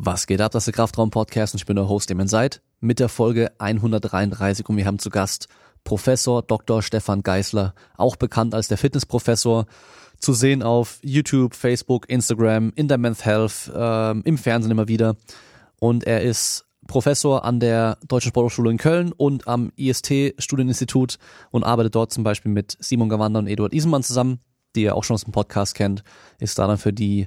Was geht ab? Das ist der Kraftraum Podcast und ich bin der Host, dem seid, mit der Folge 133 und wir haben zu Gast Professor Dr. Stefan Geisler, auch bekannt als der Fitnessprofessor, zu sehen auf YouTube, Facebook, Instagram, in der Men's Health, äh, im Fernsehen immer wieder. Und er ist Professor an der Deutschen Sporthochschule in Köln und am IST Studieninstitut und arbeitet dort zum Beispiel mit Simon Gawanda und Eduard Isenmann zusammen, die ihr auch schon aus dem Podcast kennt, ist da dann für die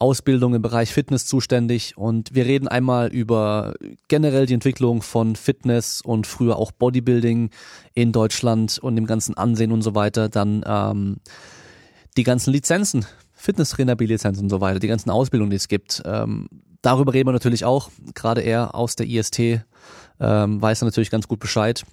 Ausbildung im Bereich Fitness zuständig und wir reden einmal über generell die Entwicklung von Fitness und früher auch Bodybuilding in Deutschland und dem ganzen Ansehen und so weiter. Dann ähm, die ganzen Lizenzen, Fitnesstrainer B-Lizenzen und so weiter, die ganzen Ausbildungen, die es gibt. Ähm, darüber reden wir natürlich auch. Gerade er aus der IST ähm, weiß natürlich ganz gut Bescheid.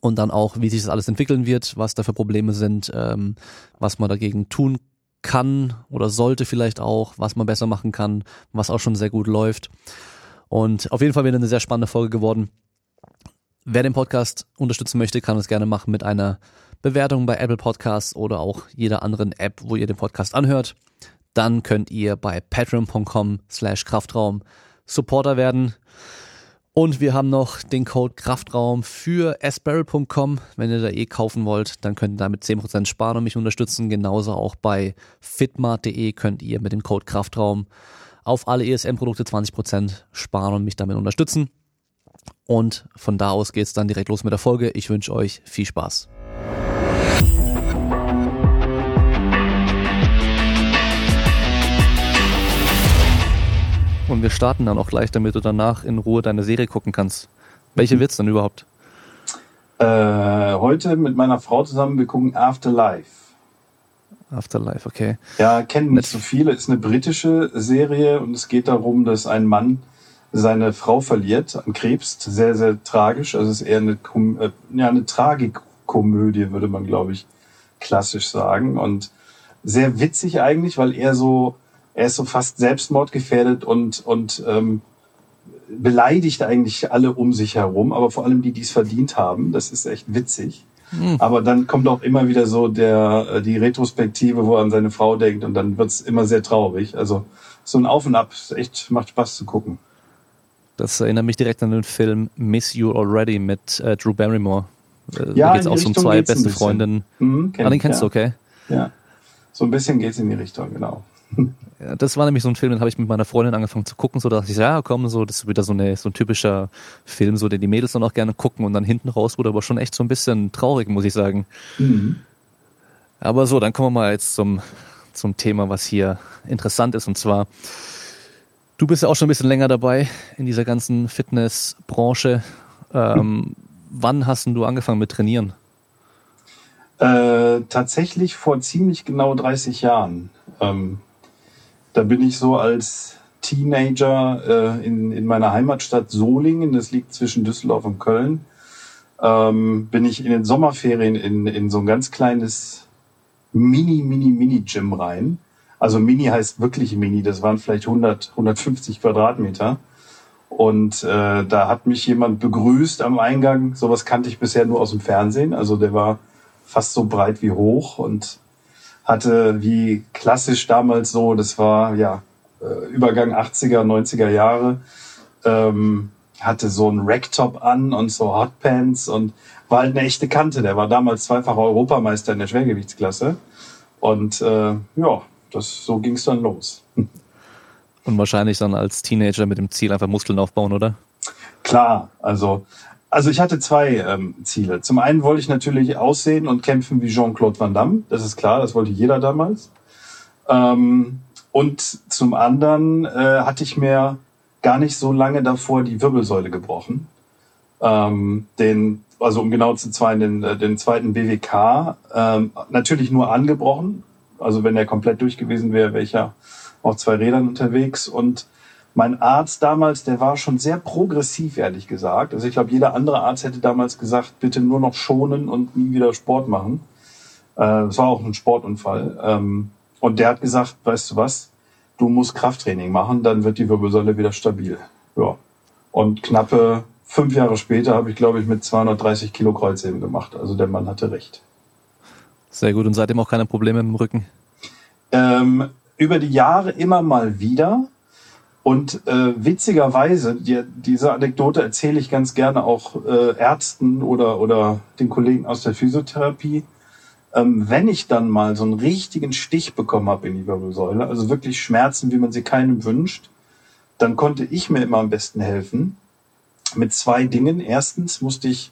Und dann auch, wie sich das alles entwickeln wird, was da für Probleme sind, ähm, was man dagegen tun kann oder sollte vielleicht auch, was man besser machen kann, was auch schon sehr gut läuft. Und auf jeden Fall wieder eine sehr spannende Folge geworden. Wer den Podcast unterstützen möchte, kann es gerne machen mit einer Bewertung bei Apple Podcasts oder auch jeder anderen App, wo ihr den Podcast anhört. Dann könnt ihr bei patreon.com slash Kraftraum Supporter werden. Und wir haben noch den Code Kraftraum für asbarrel.com. Wenn ihr da eh kaufen wollt, dann könnt ihr damit 10% sparen und mich unterstützen. Genauso auch bei fitmart.de könnt ihr mit dem Code Kraftraum auf alle ESM-Produkte 20% sparen und mich damit unterstützen. Und von da aus geht's dann direkt los mit der Folge. Ich wünsche euch viel Spaß. Und wir starten dann auch gleich, damit du danach in Ruhe deine Serie gucken kannst. Welche mhm. wird's denn überhaupt? Äh, heute mit meiner Frau zusammen, wir gucken Afterlife. Afterlife, okay. Ja, kennen nicht so viele. Ist eine britische Serie und es geht darum, dass ein Mann seine Frau verliert an Krebs. Sehr, sehr tragisch. Also es ist eher eine, äh, ja, eine Tragikkomödie, würde man, glaube ich, klassisch sagen. Und sehr witzig eigentlich, weil er so er ist so fast selbstmordgefährdet und, und ähm, beleidigt eigentlich alle um sich herum, aber vor allem die, die es verdient haben. Das ist echt witzig. Mhm. Aber dann kommt auch immer wieder so der äh, die Retrospektive, wo er an seine Frau denkt und dann wird's immer sehr traurig. Also so ein Auf und Ab, echt macht Spaß zu gucken. Das erinnert mich direkt an den Film Miss You Already mit äh, Drew Barrymore. Äh, ja, da geht's auch um zwei beste Freundinnen. Mhm, ah, den kennst ja. du, okay? Ja. So ein bisschen geht's in die Richtung, genau. Ja, das war nämlich so ein Film, den habe ich mit meiner Freundin angefangen zu gucken, so dass ich, ja, komm, so, das ist wieder so, eine, so ein typischer Film, so den die Mädels dann auch gerne gucken und dann hinten raus wurde aber schon echt so ein bisschen traurig, muss ich sagen. Mhm. Aber so, dann kommen wir mal jetzt zum, zum Thema, was hier interessant ist und zwar, du bist ja auch schon ein bisschen länger dabei in dieser ganzen Fitnessbranche. Ähm, wann hast du angefangen mit Trainieren? Äh, tatsächlich vor ziemlich genau 30 Jahren. Ähm, da bin ich so als Teenager äh, in, in meiner Heimatstadt Solingen, das liegt zwischen Düsseldorf und Köln, ähm, bin ich in den Sommerferien in, in so ein ganz kleines Mini, Mini, Mini-Gym rein. Also Mini heißt wirklich Mini, das waren vielleicht 100, 150 Quadratmeter. Und äh, da hat mich jemand begrüßt am Eingang. Sowas kannte ich bisher nur aus dem Fernsehen. Also der war fast so breit wie hoch und hatte wie klassisch damals so, das war ja äh, Übergang 80er, 90er Jahre, ähm, hatte so ein Racktop an und so Hotpants und war halt eine echte Kante. Der war damals zweifacher Europameister in der Schwergewichtsklasse. Und äh, ja, das so ging es dann los. Und wahrscheinlich dann als Teenager mit dem Ziel einfach Muskeln aufbauen, oder? Klar, also also ich hatte zwei ähm, Ziele. Zum einen wollte ich natürlich aussehen und kämpfen wie Jean-Claude Van Damme. Das ist klar, das wollte jeder damals. Ähm, und zum anderen äh, hatte ich mir gar nicht so lange davor die Wirbelsäule gebrochen. Ähm, den, also um genau zu sein, den, äh, den zweiten BWK. Ähm, natürlich nur angebrochen. Also wenn er komplett durch gewesen wäre, wäre ich ja auf zwei Rädern unterwegs. Und mein Arzt damals, der war schon sehr progressiv, ehrlich gesagt. Also ich glaube, jeder andere Arzt hätte damals gesagt, bitte nur noch schonen und nie wieder Sport machen. Äh, das war auch ein Sportunfall. Ähm, und der hat gesagt, weißt du was, du musst Krafttraining machen, dann wird die Wirbelsäule wieder stabil. Ja. Und knappe fünf Jahre später habe ich, glaube ich, mit 230 Kilo Kreuzheben gemacht. Also der Mann hatte recht. Sehr gut. Und seitdem auch keine Probleme im Rücken? Ähm, über die Jahre immer mal wieder. Und äh, witzigerweise, die, diese Anekdote erzähle ich ganz gerne auch äh, Ärzten oder, oder den Kollegen aus der Physiotherapie. Ähm, wenn ich dann mal so einen richtigen Stich bekommen habe in die Wirbelsäule, also wirklich Schmerzen, wie man sie keinem wünscht, dann konnte ich mir immer am besten helfen mit zwei Dingen. Erstens musste ich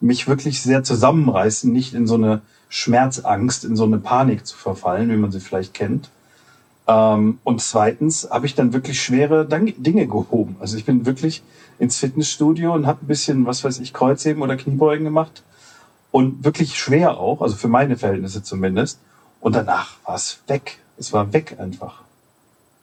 mich wirklich sehr zusammenreißen, nicht in so eine Schmerzangst, in so eine Panik zu verfallen, wie man sie vielleicht kennt. Ähm, und zweitens habe ich dann wirklich schwere Dinge gehoben. Also ich bin wirklich ins Fitnessstudio und habe ein bisschen, was weiß ich, Kreuzheben oder Kniebeugen gemacht. Und wirklich schwer auch, also für meine Verhältnisse zumindest. Und danach war es weg. Es war weg einfach.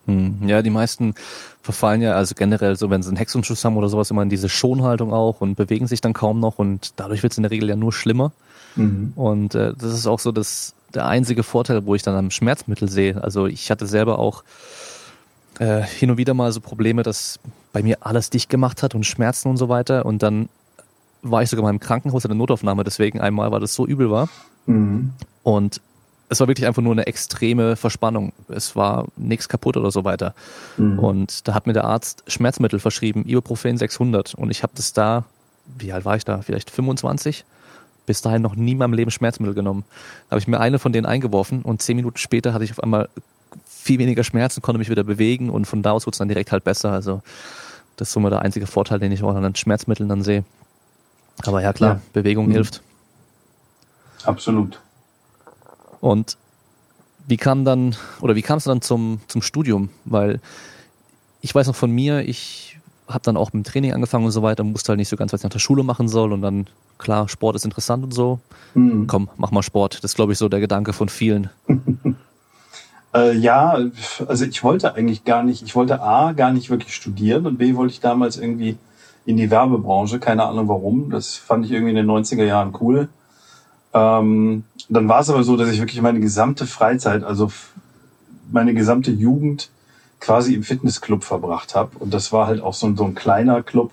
Hm, ja, die meisten verfallen ja, also generell so, wenn sie einen Hexenschuss haben oder sowas, immer in diese Schonhaltung auch und bewegen sich dann kaum noch und dadurch wird es in der Regel ja nur schlimmer. Mhm. Und äh, das ist auch so das, der einzige Vorteil, wo ich dann am Schmerzmittel sehe. Also ich hatte selber auch äh, hin und wieder mal so Probleme, dass bei mir alles dicht gemacht hat und Schmerzen und so weiter. Und dann war ich sogar mal im Krankenhaus in der Notaufnahme, deswegen einmal, weil das so übel war. Mhm. Und es war wirklich einfach nur eine extreme Verspannung. Es war nichts kaputt oder so weiter. Mhm. Und da hat mir der Arzt Schmerzmittel verschrieben, Ibuprofen 600. Und ich habe das da, wie alt war ich da? Vielleicht 25? Bis dahin noch nie in meinem Leben Schmerzmittel genommen. Da habe ich mir eine von denen eingeworfen und zehn Minuten später hatte ich auf einmal viel weniger Schmerzen, konnte mich wieder bewegen und von da aus wurde es dann direkt halt besser. Also das ist so mal der einzige Vorteil, den ich auch an den Schmerzmitteln dann sehe. Aber ja klar, ja. Bewegung mhm. hilft. Absolut. Und wie kam dann, oder wie kam es dann zum, zum Studium? Weil ich weiß noch von mir, ich habe dann auch mit dem Training angefangen und so weiter, musste halt nicht so ganz, was ich nach der Schule machen soll und dann, klar, Sport ist interessant und so. Mhm. Komm, mach mal Sport. Das ist, glaube ich, so der Gedanke von vielen. äh, ja, also ich wollte eigentlich gar nicht, ich wollte A, gar nicht wirklich studieren und B, wollte ich damals irgendwie in die Werbebranche, keine Ahnung warum. Das fand ich irgendwie in den 90er Jahren cool. Ähm, dann war es aber so, dass ich wirklich meine gesamte Freizeit, also meine gesamte Jugend quasi im Fitnessclub verbracht habe. Und das war halt auch so ein, so ein kleiner Club.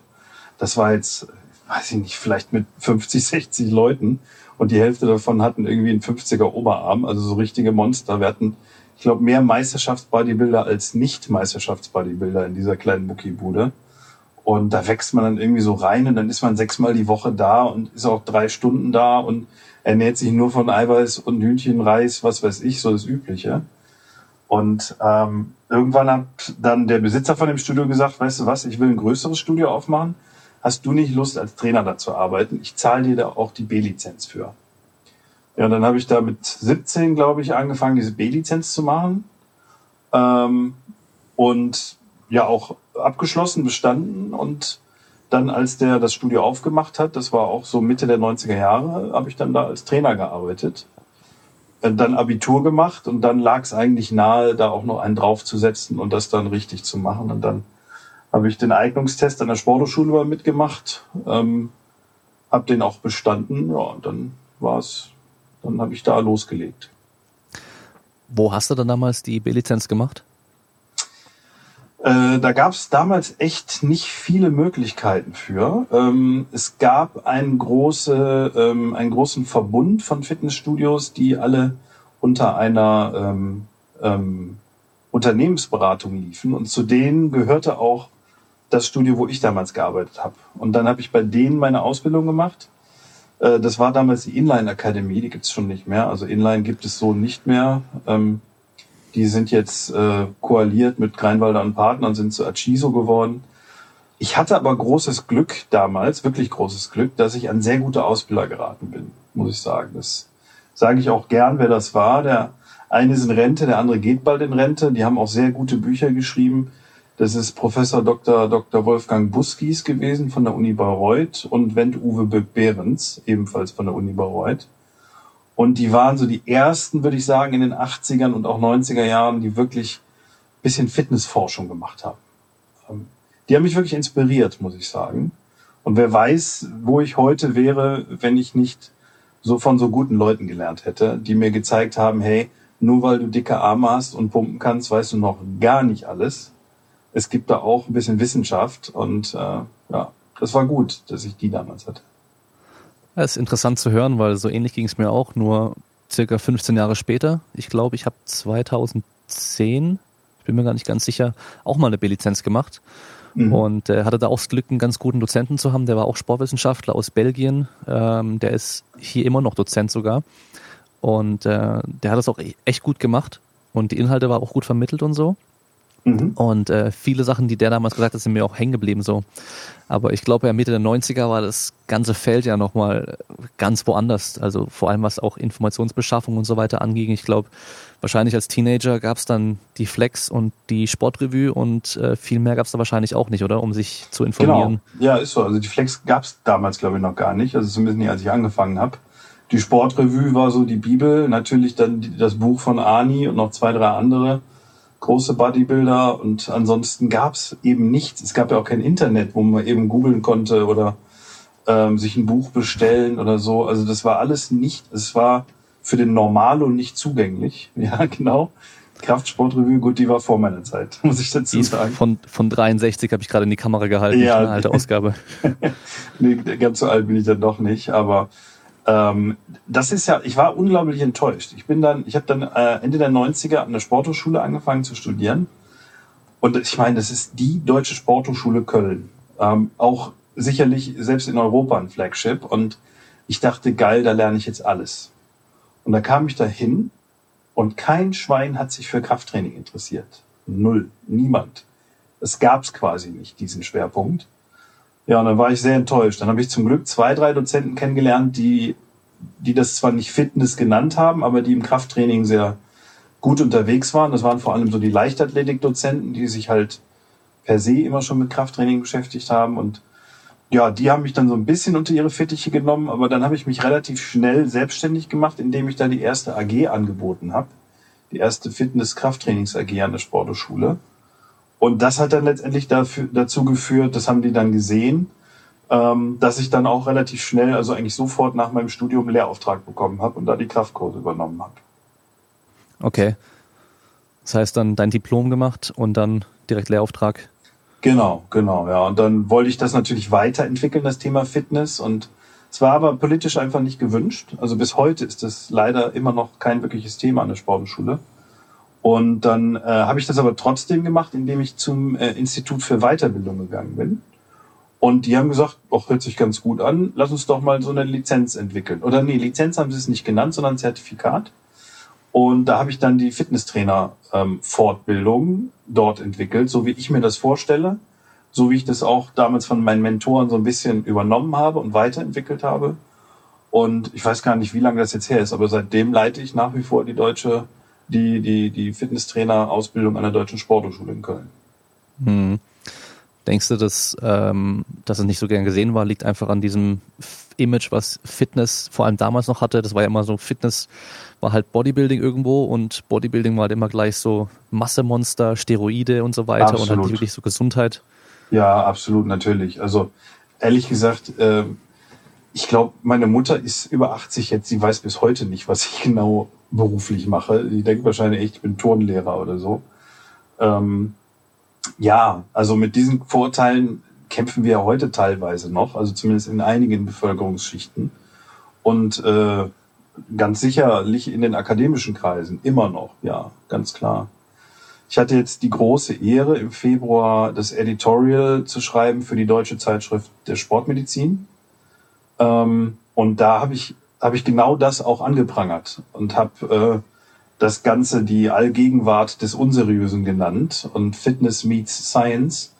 Das war jetzt, weiß ich nicht, vielleicht mit 50, 60 Leuten. Und die Hälfte davon hatten irgendwie einen 50er Oberarm, also so richtige Monster. Wir hatten, ich glaube, mehr Meisterschaftsbodybuilder als Nicht-Meisterschaftsbodybuilder in dieser kleinen Muckibude. Und da wächst man dann irgendwie so rein und dann ist man sechsmal die Woche da und ist auch drei Stunden da und ernährt sich nur von Eiweiß und Hühnchen, Reis, was weiß ich, so das Übliche. Und ähm, irgendwann hat dann der Besitzer von dem Studio gesagt, weißt du was, ich will ein größeres Studio aufmachen. Hast du nicht Lust, als Trainer da zu arbeiten? Ich zahle dir da auch die B-Lizenz für. Ja, und dann habe ich da mit 17, glaube ich, angefangen, diese B-Lizenz zu machen. Ähm, und ja, auch abgeschlossen, bestanden. Und dann, als der das Studio aufgemacht hat, das war auch so Mitte der 90er Jahre, habe ich dann da als Trainer gearbeitet. Äh, dann Abitur gemacht und dann lag es eigentlich nahe, da auch noch einen draufzusetzen und das dann richtig zu machen. Und dann habe ich den Eignungstest an der Sporthochschule mal mitgemacht, ähm, habe den auch bestanden. Ja, und dann war es, dann habe ich da losgelegt. Wo hast du dann damals die B-Lizenz gemacht? Äh, da gab es damals echt nicht viele Möglichkeiten für. Ähm, es gab einen, große, ähm, einen großen Verbund von Fitnessstudios, die alle unter einer ähm, ähm, Unternehmensberatung liefen. Und zu denen gehörte auch das Studio, wo ich damals gearbeitet habe. Und dann habe ich bei denen meine Ausbildung gemacht. Äh, das war damals die Inline Akademie, die gibt's schon nicht mehr. Also Inline gibt es so nicht mehr. Ähm, die sind jetzt äh, koaliert mit Greinwalder und Partnern, sind zu Achiso geworden. Ich hatte aber großes Glück damals, wirklich großes Glück, dass ich an sehr gute Ausbilder geraten bin, muss ich sagen. Das sage ich auch gern, wer das war. Der eine ist in Rente, der andere geht bald in Rente. Die haben auch sehr gute Bücher geschrieben. Das ist Professor Dr. Dr. Wolfgang Buskis gewesen von der Uni Bayreuth und Wendt Uwe Behrens, ebenfalls von der Uni Bayreuth. Und die waren so die ersten, würde ich sagen, in den 80ern und auch 90er Jahren, die wirklich bisschen Fitnessforschung gemacht haben. Ähm, die haben mich wirklich inspiriert, muss ich sagen. Und wer weiß, wo ich heute wäre, wenn ich nicht so von so guten Leuten gelernt hätte, die mir gezeigt haben, hey, nur weil du dicke Arme hast und pumpen kannst, weißt du noch gar nicht alles. Es gibt da auch ein bisschen Wissenschaft und äh, ja, das war gut, dass ich die damals hatte. Das ist interessant zu hören, weil so ähnlich ging es mir auch, nur circa 15 Jahre später. Ich glaube, ich habe 2010, ich bin mir gar nicht ganz sicher, auch mal eine B-Lizenz gemacht. Mhm. Und äh, hatte da auch das Glück, einen ganz guten Dozenten zu haben. Der war auch Sportwissenschaftler aus Belgien. Ähm, der ist hier immer noch Dozent sogar. Und äh, der hat das auch e-, echt gut gemacht. Und die Inhalte war auch gut vermittelt und so. Mhm. Und äh, viele Sachen, die der damals gesagt hat, sind mir auch hängen geblieben so. Aber ich glaube, ja, Mitte der 90er war das ganze Feld ja nochmal ganz woanders. Also vor allem was auch Informationsbeschaffung und so weiter anging. Ich glaube, wahrscheinlich als Teenager gab es dann die Flex und die Sportrevue und äh, viel mehr gab es da wahrscheinlich auch nicht, oder? Um sich zu informieren. Genau. Ja, ist so. Also die Flex gab es damals, glaube ich, noch gar nicht. Also zumindest nicht, als ich angefangen habe. Die Sportrevue war so die Bibel, natürlich dann das Buch von Ani und noch zwei, drei andere große Bodybuilder und ansonsten gab es eben nichts. Es gab ja auch kein Internet, wo man eben googeln konnte oder ähm, sich ein Buch bestellen oder so. Also das war alles nicht, es war für den Normalo nicht zugänglich. Ja, genau. Kraftsportrevue, gut, die war vor meiner Zeit, muss ich dazu sagen. Von, von 63 habe ich gerade in die Kamera gehalten, ja, eine alte Ausgabe. nee, ganz so alt bin ich dann doch nicht, aber ähm, das ist ja, ich war unglaublich enttäuscht. Ich bin dann, ich habe dann äh, Ende der 90er an der Sporthochschule angefangen zu studieren. Und ich meine, das ist die deutsche Sporthochschule Köln. Ähm, auch sicherlich selbst in Europa ein Flagship. Und ich dachte, geil, da lerne ich jetzt alles. Und da kam ich da hin und kein Schwein hat sich für Krafttraining interessiert. Null. Niemand. Es gab's quasi nicht, diesen Schwerpunkt. Ja, und dann war ich sehr enttäuscht. Dann habe ich zum Glück zwei, drei Dozenten kennengelernt, die, die das zwar nicht Fitness genannt haben, aber die im Krafttraining sehr gut unterwegs waren. Das waren vor allem so die Leichtathletik-Dozenten, die sich halt per se immer schon mit Krafttraining beschäftigt haben. Und ja, die haben mich dann so ein bisschen unter ihre Fittiche genommen, aber dann habe ich mich relativ schnell selbstständig gemacht, indem ich da die erste AG angeboten habe. Die erste Fitness-Krafttrainings-AG an der Sporthochschule. Und das hat dann letztendlich dafür, dazu geführt, das haben die dann gesehen, ähm, dass ich dann auch relativ schnell, also eigentlich sofort nach meinem Studium einen Lehrauftrag bekommen habe und da die Kraftkurse übernommen habe. Okay. Das heißt dann dein Diplom gemacht und dann direkt Lehrauftrag? Genau, genau, ja. Und dann wollte ich das natürlich weiterentwickeln, das Thema Fitness. Und es war aber politisch einfach nicht gewünscht. Also bis heute ist das leider immer noch kein wirkliches Thema an der Sportschule. Und dann äh, habe ich das aber trotzdem gemacht, indem ich zum äh, Institut für Weiterbildung gegangen bin. Und die haben gesagt, auch hört sich ganz gut an, lass uns doch mal so eine Lizenz entwickeln. Oder nee, Lizenz haben sie es nicht genannt, sondern Zertifikat. Und da habe ich dann die Fitnesstrainer-Fortbildung ähm, dort entwickelt, so wie ich mir das vorstelle, so wie ich das auch damals von meinen Mentoren so ein bisschen übernommen habe und weiterentwickelt habe. Und ich weiß gar nicht, wie lange das jetzt her ist, aber seitdem leite ich nach wie vor die deutsche die, die, die Fitnesstrainer-Ausbildung an der Deutschen Sporthochschule in Köln. Hm. Denkst du, dass, ähm, dass es nicht so gern gesehen war, liegt einfach an diesem Image, was Fitness vor allem damals noch hatte? Das war ja immer so, Fitness war halt Bodybuilding irgendwo und Bodybuilding war halt immer gleich so Massemonster, Steroide und so weiter absolut. und halt wirklich so Gesundheit. Ja, absolut, natürlich. Also ehrlich gesagt, äh, ich glaube, meine Mutter ist über 80 jetzt, sie weiß bis heute nicht, was ich genau beruflich mache. Die denkt wahrscheinlich echt, ich bin Turnlehrer oder so. Ähm, ja, also mit diesen Vorteilen kämpfen wir heute teilweise noch, also zumindest in einigen Bevölkerungsschichten. Und äh, ganz sicherlich in den akademischen Kreisen immer noch, ja, ganz klar. Ich hatte jetzt die große Ehre, im Februar das Editorial zu schreiben für die deutsche Zeitschrift der Sportmedizin. Ähm, und da habe ich habe ich genau das auch angeprangert und habe äh, das Ganze die Allgegenwart des Unseriösen genannt und Fitness meets Science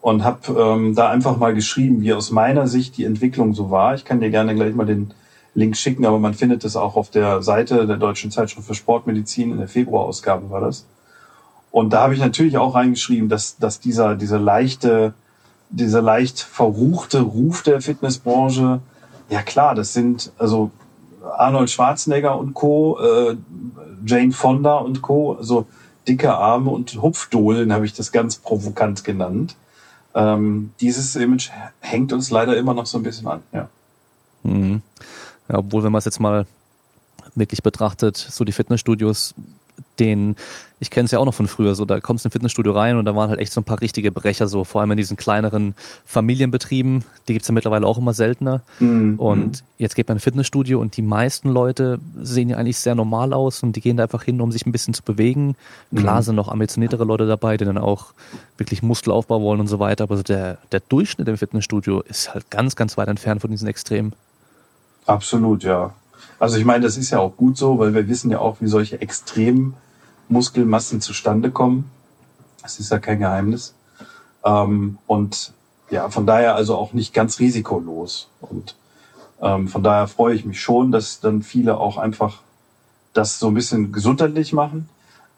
und habe ähm, da einfach mal geschrieben, wie aus meiner Sicht die Entwicklung so war. Ich kann dir gerne gleich mal den Link schicken, aber man findet es auch auf der Seite der Deutschen Zeitschrift für Sportmedizin in der Februarausgabe war das. Und da habe ich natürlich auch reingeschrieben, dass, dass dieser, dieser leichte, dieser leicht verruchte Ruf der Fitnessbranche ja klar, das sind also Arnold Schwarzenegger und Co., äh, Jane Fonda und Co., also dicke Arme und Hupfdohlen habe ich das ganz provokant genannt. Ähm, dieses Image hängt uns leider immer noch so ein bisschen an, ja. Mhm. ja obwohl, wenn man es jetzt mal wirklich betrachtet, so die Fitnessstudios den, ich kenne es ja auch noch von früher, so da kommst du in ein Fitnessstudio rein und da waren halt echt so ein paar richtige Brecher, so vor allem in diesen kleineren Familienbetrieben, die gibt's ja mittlerweile auch immer seltener. Mhm. Und jetzt geht man in ein Fitnessstudio und die meisten Leute sehen ja eigentlich sehr normal aus und die gehen da einfach hin, um sich ein bisschen zu bewegen. Klar mhm. sind noch ambitioniertere Leute dabei, die dann auch wirklich Muskelaufbau wollen und so weiter, aber so der, der Durchschnitt im Fitnessstudio ist halt ganz, ganz weit entfernt von diesen Extremen. Absolut, ja. Also ich meine, das ist ja auch gut so, weil wir wissen ja auch, wie solche extremen Muskelmassen zustande kommen. Das ist ja kein Geheimnis. Ähm, und ja, von daher also auch nicht ganz risikolos. Und ähm, von daher freue ich mich schon, dass dann viele auch einfach das so ein bisschen gesundheitlich machen.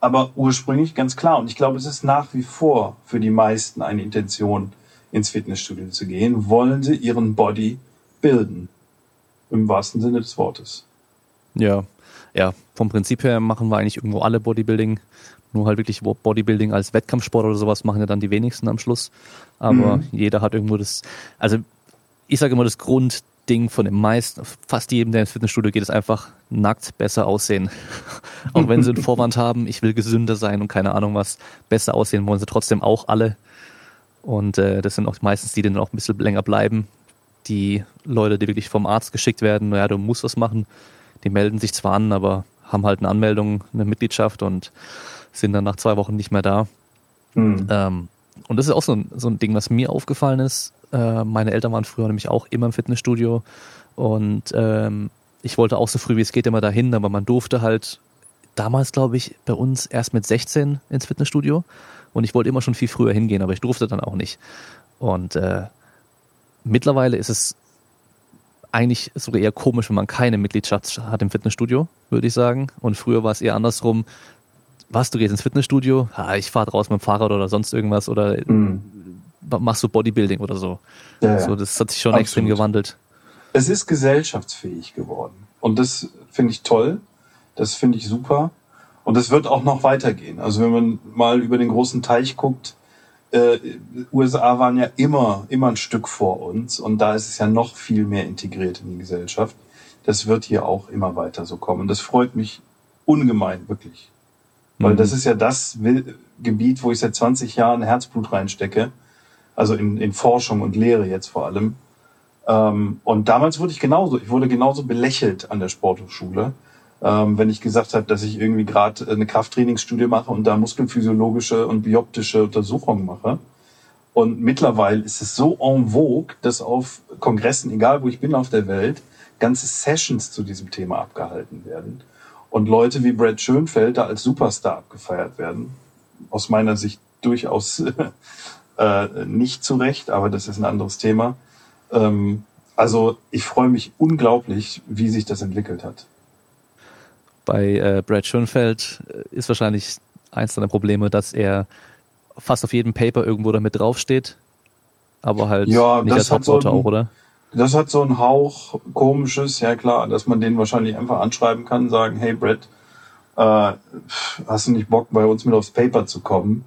Aber ursprünglich ganz klar. Und ich glaube, es ist nach wie vor für die meisten eine Intention, ins Fitnessstudio zu gehen. Wollen sie ihren Body bilden? Im wahrsten Sinne des Wortes. Ja, ja, vom Prinzip her machen wir eigentlich irgendwo alle Bodybuilding. Nur halt wirklich Bodybuilding als Wettkampfsport oder sowas machen ja dann die wenigsten am Schluss. Aber mhm. jeder hat irgendwo das, also ich sage immer, das Grundding von den meisten, fast jedem, der ins Fitnessstudio geht, ist einfach nackt besser aussehen. auch wenn sie einen Vorwand haben, ich will gesünder sein und keine Ahnung was, besser aussehen wollen sie trotzdem auch alle. Und äh, das sind auch meistens die, die dann auch ein bisschen länger bleiben. Die Leute, die wirklich vom Arzt geschickt werden, naja, du musst was machen die melden sich zwar an, aber haben halt eine Anmeldung, eine Mitgliedschaft und sind dann nach zwei Wochen nicht mehr da. Mhm. Ähm, und das ist auch so ein, so ein Ding, was mir aufgefallen ist. Äh, meine Eltern waren früher nämlich auch immer im Fitnessstudio und ähm, ich wollte auch so früh wie es geht immer dahin, aber man durfte halt damals, glaube ich, bei uns erst mit 16 ins Fitnessstudio und ich wollte immer schon viel früher hingehen, aber ich durfte dann auch nicht. Und äh, mittlerweile ist es eigentlich sogar eher komisch, wenn man keine Mitgliedschaft hat im Fitnessstudio, würde ich sagen. Und früher war es eher andersrum. Was, du gehst ins Fitnessstudio? Ha, ich fahre raus mit dem Fahrrad oder sonst irgendwas oder mhm. machst du Bodybuilding oder so. Ja, so. Das hat sich schon Absolut. extrem gewandelt. Es ist gesellschaftsfähig geworden. Und das finde ich toll. Das finde ich super. Und es wird auch noch weitergehen. Also wenn man mal über den großen Teich guckt, äh, USA waren ja immer, immer ein Stück vor uns und da ist es ja noch viel mehr integriert in die Gesellschaft. Das wird hier auch immer weiter so kommen. Das freut mich ungemein, wirklich. Weil mhm. das ist ja das Gebiet, wo ich seit 20 Jahren Herzblut reinstecke. Also in, in Forschung und Lehre jetzt vor allem. Ähm, und damals wurde ich genauso, ich wurde genauso belächelt an der Sporthochschule ähm, wenn ich gesagt habe, dass ich irgendwie gerade eine Krafttrainingsstudie mache und da muskelphysiologische und bioptische Untersuchungen mache. Und mittlerweile ist es so en vogue, dass auf Kongressen, egal wo ich bin auf der Welt, ganze Sessions zu diesem Thema abgehalten werden. Und Leute wie Brad Schönfeld da als Superstar abgefeiert werden. Aus meiner Sicht durchaus äh, nicht zurecht, aber das ist ein anderes Thema. Ähm, also ich freue mich unglaublich, wie sich das entwickelt hat. Bei äh, Brad Schönfeld äh, ist wahrscheinlich eins seiner Probleme, dass er fast auf jedem Paper irgendwo damit draufsteht, aber halt ja, nicht als Hauptautor so auch, oder? Das hat so einen Hauch komisches, ja klar, dass man den wahrscheinlich einfach anschreiben kann, sagen, hey Brad, äh, hast du nicht Bock, bei uns mit aufs Paper zu kommen?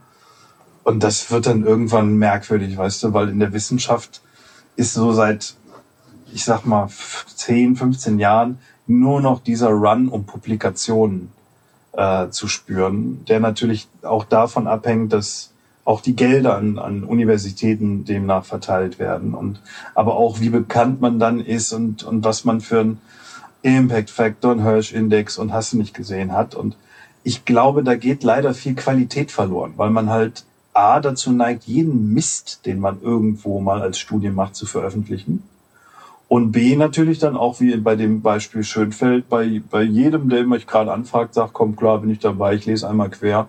Und das wird dann irgendwann merkwürdig, weißt du, weil in der Wissenschaft ist so seit, ich sag mal, 10, 15 Jahren nur noch dieser Run um Publikationen äh, zu spüren, der natürlich auch davon abhängt, dass auch die Gelder an, an Universitäten demnach verteilt werden und aber auch wie bekannt man dann ist und, und was man für ein Impact Factor, ein Hirsch Index und hast du nicht gesehen hat. Und ich glaube, da geht leider viel Qualität verloren, weil man halt A dazu neigt, jeden Mist, den man irgendwo mal als Studie macht, zu veröffentlichen. Und B natürlich dann auch wie bei dem Beispiel Schönfeld, bei, bei jedem, der mich gerade anfragt, sagt, komm klar, bin ich dabei, ich lese einmal quer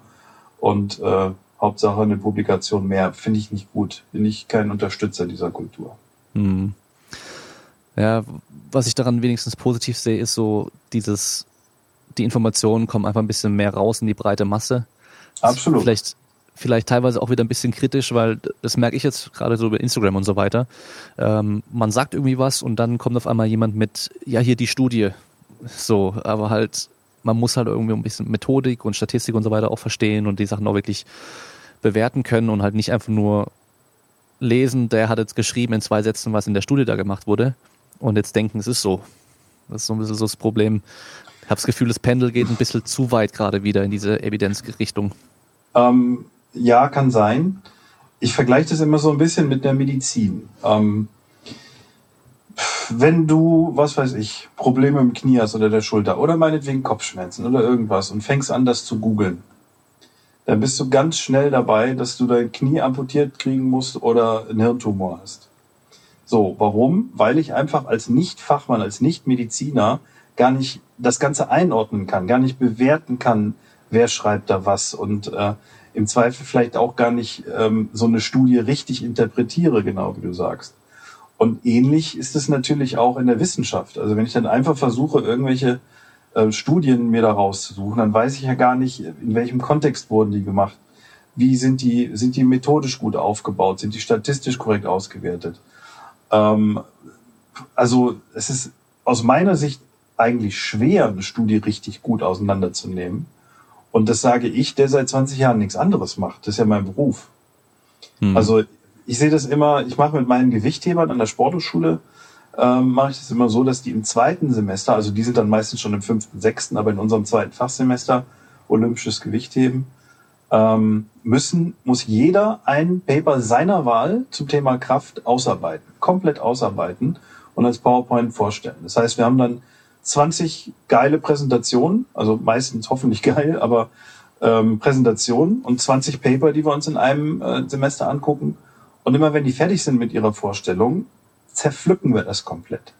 und äh, Hauptsache eine Publikation mehr, finde ich nicht gut. Bin ich kein Unterstützer dieser Kultur. Hm. Ja, was ich daran wenigstens positiv sehe, ist so dieses, die Informationen kommen einfach ein bisschen mehr raus in die breite Masse. Absolut. Vielleicht vielleicht teilweise auch wieder ein bisschen kritisch, weil das merke ich jetzt gerade so über Instagram und so weiter. Ähm, man sagt irgendwie was und dann kommt auf einmal jemand mit, ja, hier die Studie. So, aber halt, man muss halt irgendwie ein bisschen Methodik und Statistik und so weiter auch verstehen und die Sachen auch wirklich bewerten können und halt nicht einfach nur lesen, der hat jetzt geschrieben in zwei Sätzen, was in der Studie da gemacht wurde und jetzt denken, es ist so. Das ist so ein bisschen so das Problem. habe das Gefühl, das Pendel geht ein bisschen zu weit gerade wieder in diese Evidenzrichtung. Ähm, ja, kann sein. Ich vergleiche das immer so ein bisschen mit der Medizin. Ähm, wenn du, was weiß ich, Probleme im Knie hast oder der Schulter oder meinetwegen Kopfschmerzen oder irgendwas und fängst an, das zu googeln, dann bist du ganz schnell dabei, dass du dein Knie amputiert kriegen musst oder einen Hirntumor hast. So, warum? Weil ich einfach als Nicht-Fachmann, als Nicht-Mediziner gar nicht das Ganze einordnen kann, gar nicht bewerten kann, wer schreibt da was und äh, im Zweifel vielleicht auch gar nicht ähm, so eine Studie richtig interpretiere, genau wie du sagst. Und ähnlich ist es natürlich auch in der Wissenschaft. Also wenn ich dann einfach versuche, irgendwelche äh, Studien mir da rauszusuchen, dann weiß ich ja gar nicht, in welchem Kontext wurden die gemacht. Wie sind die, sind die methodisch gut aufgebaut? Sind die statistisch korrekt ausgewertet? Ähm, also es ist aus meiner Sicht eigentlich schwer, eine Studie richtig gut auseinanderzunehmen. Und das sage ich, der seit 20 Jahren nichts anderes macht. Das ist ja mein Beruf. Hm. Also ich sehe das immer, ich mache mit meinen Gewichthebern an der Sporthochschule, ähm, mache ich das immer so, dass die im zweiten Semester, also die sind dann meistens schon im fünften, sechsten, aber in unserem zweiten Fachsemester olympisches Gewichtheben, ähm, müssen, muss jeder ein Paper seiner Wahl zum Thema Kraft ausarbeiten, komplett ausarbeiten und als PowerPoint vorstellen. Das heißt, wir haben dann 20 geile Präsentationen, also meistens hoffentlich geil, aber ähm, Präsentationen und 20 Paper, die wir uns in einem äh, Semester angucken und immer wenn die fertig sind mit ihrer Vorstellung, zerpflücken wir das komplett.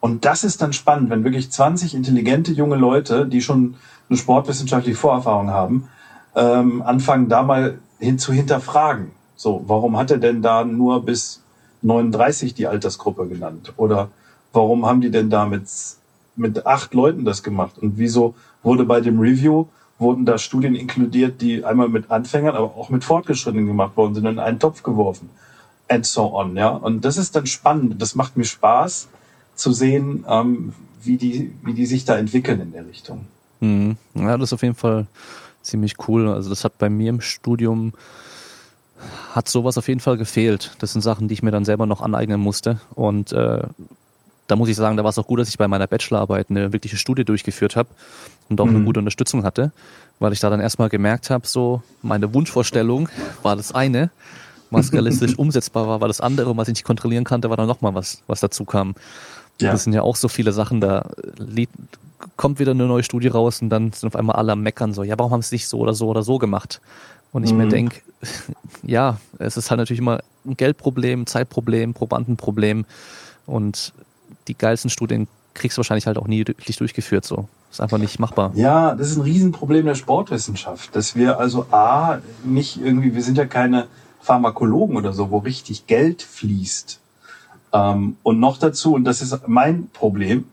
Und das ist dann spannend, wenn wirklich 20 intelligente junge Leute, die schon eine sportwissenschaftliche Vorerfahrung haben, ähm, anfangen da mal hin zu hinterfragen. So, warum hat er denn da nur bis 39 die Altersgruppe genannt? Oder warum haben die denn da mit, mit acht Leuten das gemacht? Und wieso wurde bei dem Review wurden da Studien inkludiert, die einmal mit Anfängern, aber auch mit Fortgeschrittenen gemacht worden sind, in einen Topf geworfen. And so on, ja. Und das ist dann spannend. Das macht mir Spaß zu sehen, ähm, wie die, wie die sich da entwickeln in der Richtung. Mhm. Ja, das ist auf jeden Fall ziemlich cool. Also das hat bei mir im Studium hat sowas auf jeden Fall gefehlt. Das sind Sachen, die ich mir dann selber noch aneignen musste. Und äh, da muss ich sagen, da war es auch gut, dass ich bei meiner Bachelorarbeit eine wirkliche Studie durchgeführt habe und auch mhm. eine gute Unterstützung hatte, weil ich da dann erstmal gemerkt habe, so meine Wunschvorstellung war das eine, was realistisch umsetzbar war, war das andere und was ich nicht kontrollieren konnte, war dann nochmal was, was dazu kam. Ja. Das sind ja auch so viele Sachen, da kommt wieder eine neue Studie raus und dann sind auf einmal alle am Meckern so, ja, warum haben sie es nicht so oder so oder so gemacht? Und ich mhm. mir denke, ja, es ist halt natürlich immer ein Geldproblem, Zeitproblem, Probandenproblem und die geilsten Studien kriegst du wahrscheinlich halt auch nie wirklich durchgeführt. So ist einfach nicht machbar. Ja, das ist ein Riesenproblem der Sportwissenschaft, dass wir also a nicht irgendwie, wir sind ja keine Pharmakologen oder so, wo richtig Geld fließt. Ähm, und noch dazu, und das ist mein Problem,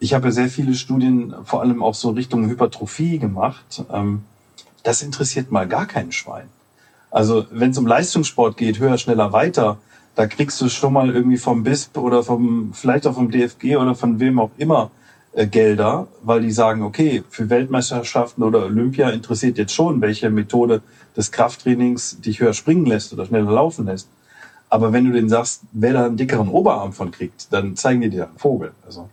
ich habe ja sehr viele Studien, vor allem auch so Richtung Hypertrophie gemacht. Ähm, das interessiert mal gar keinen Schwein. Also wenn es um Leistungssport geht, höher, schneller, weiter, da kriegst du schon mal irgendwie vom BISP oder vom, vielleicht auch vom DFG oder von wem auch immer äh, Gelder, weil die sagen, okay, für Weltmeisterschaften oder Olympia interessiert jetzt schon, welche Methode des Krafttrainings dich höher springen lässt oder schneller laufen lässt. Aber wenn du denen sagst, wer da einen dickeren Oberarm von kriegt, dann zeigen die dir einen Vogel. Also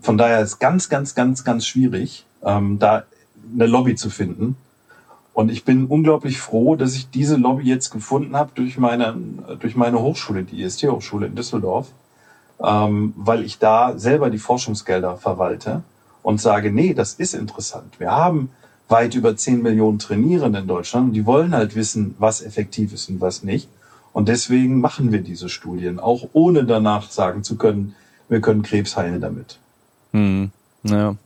von daher ist ganz, ganz, ganz, ganz schwierig, ähm, da eine Lobby zu finden. Und ich bin unglaublich froh, dass ich diese Lobby jetzt gefunden habe durch meine, durch meine Hochschule, die IST-Hochschule in Düsseldorf, ähm, weil ich da selber die Forschungsgelder verwalte und sage, nee, das ist interessant. Wir haben weit über 10 Millionen Trainierende in Deutschland und die wollen halt wissen, was effektiv ist und was nicht. Und deswegen machen wir diese Studien, auch ohne danach sagen zu können, wir können Krebs heilen damit. Hm, ja.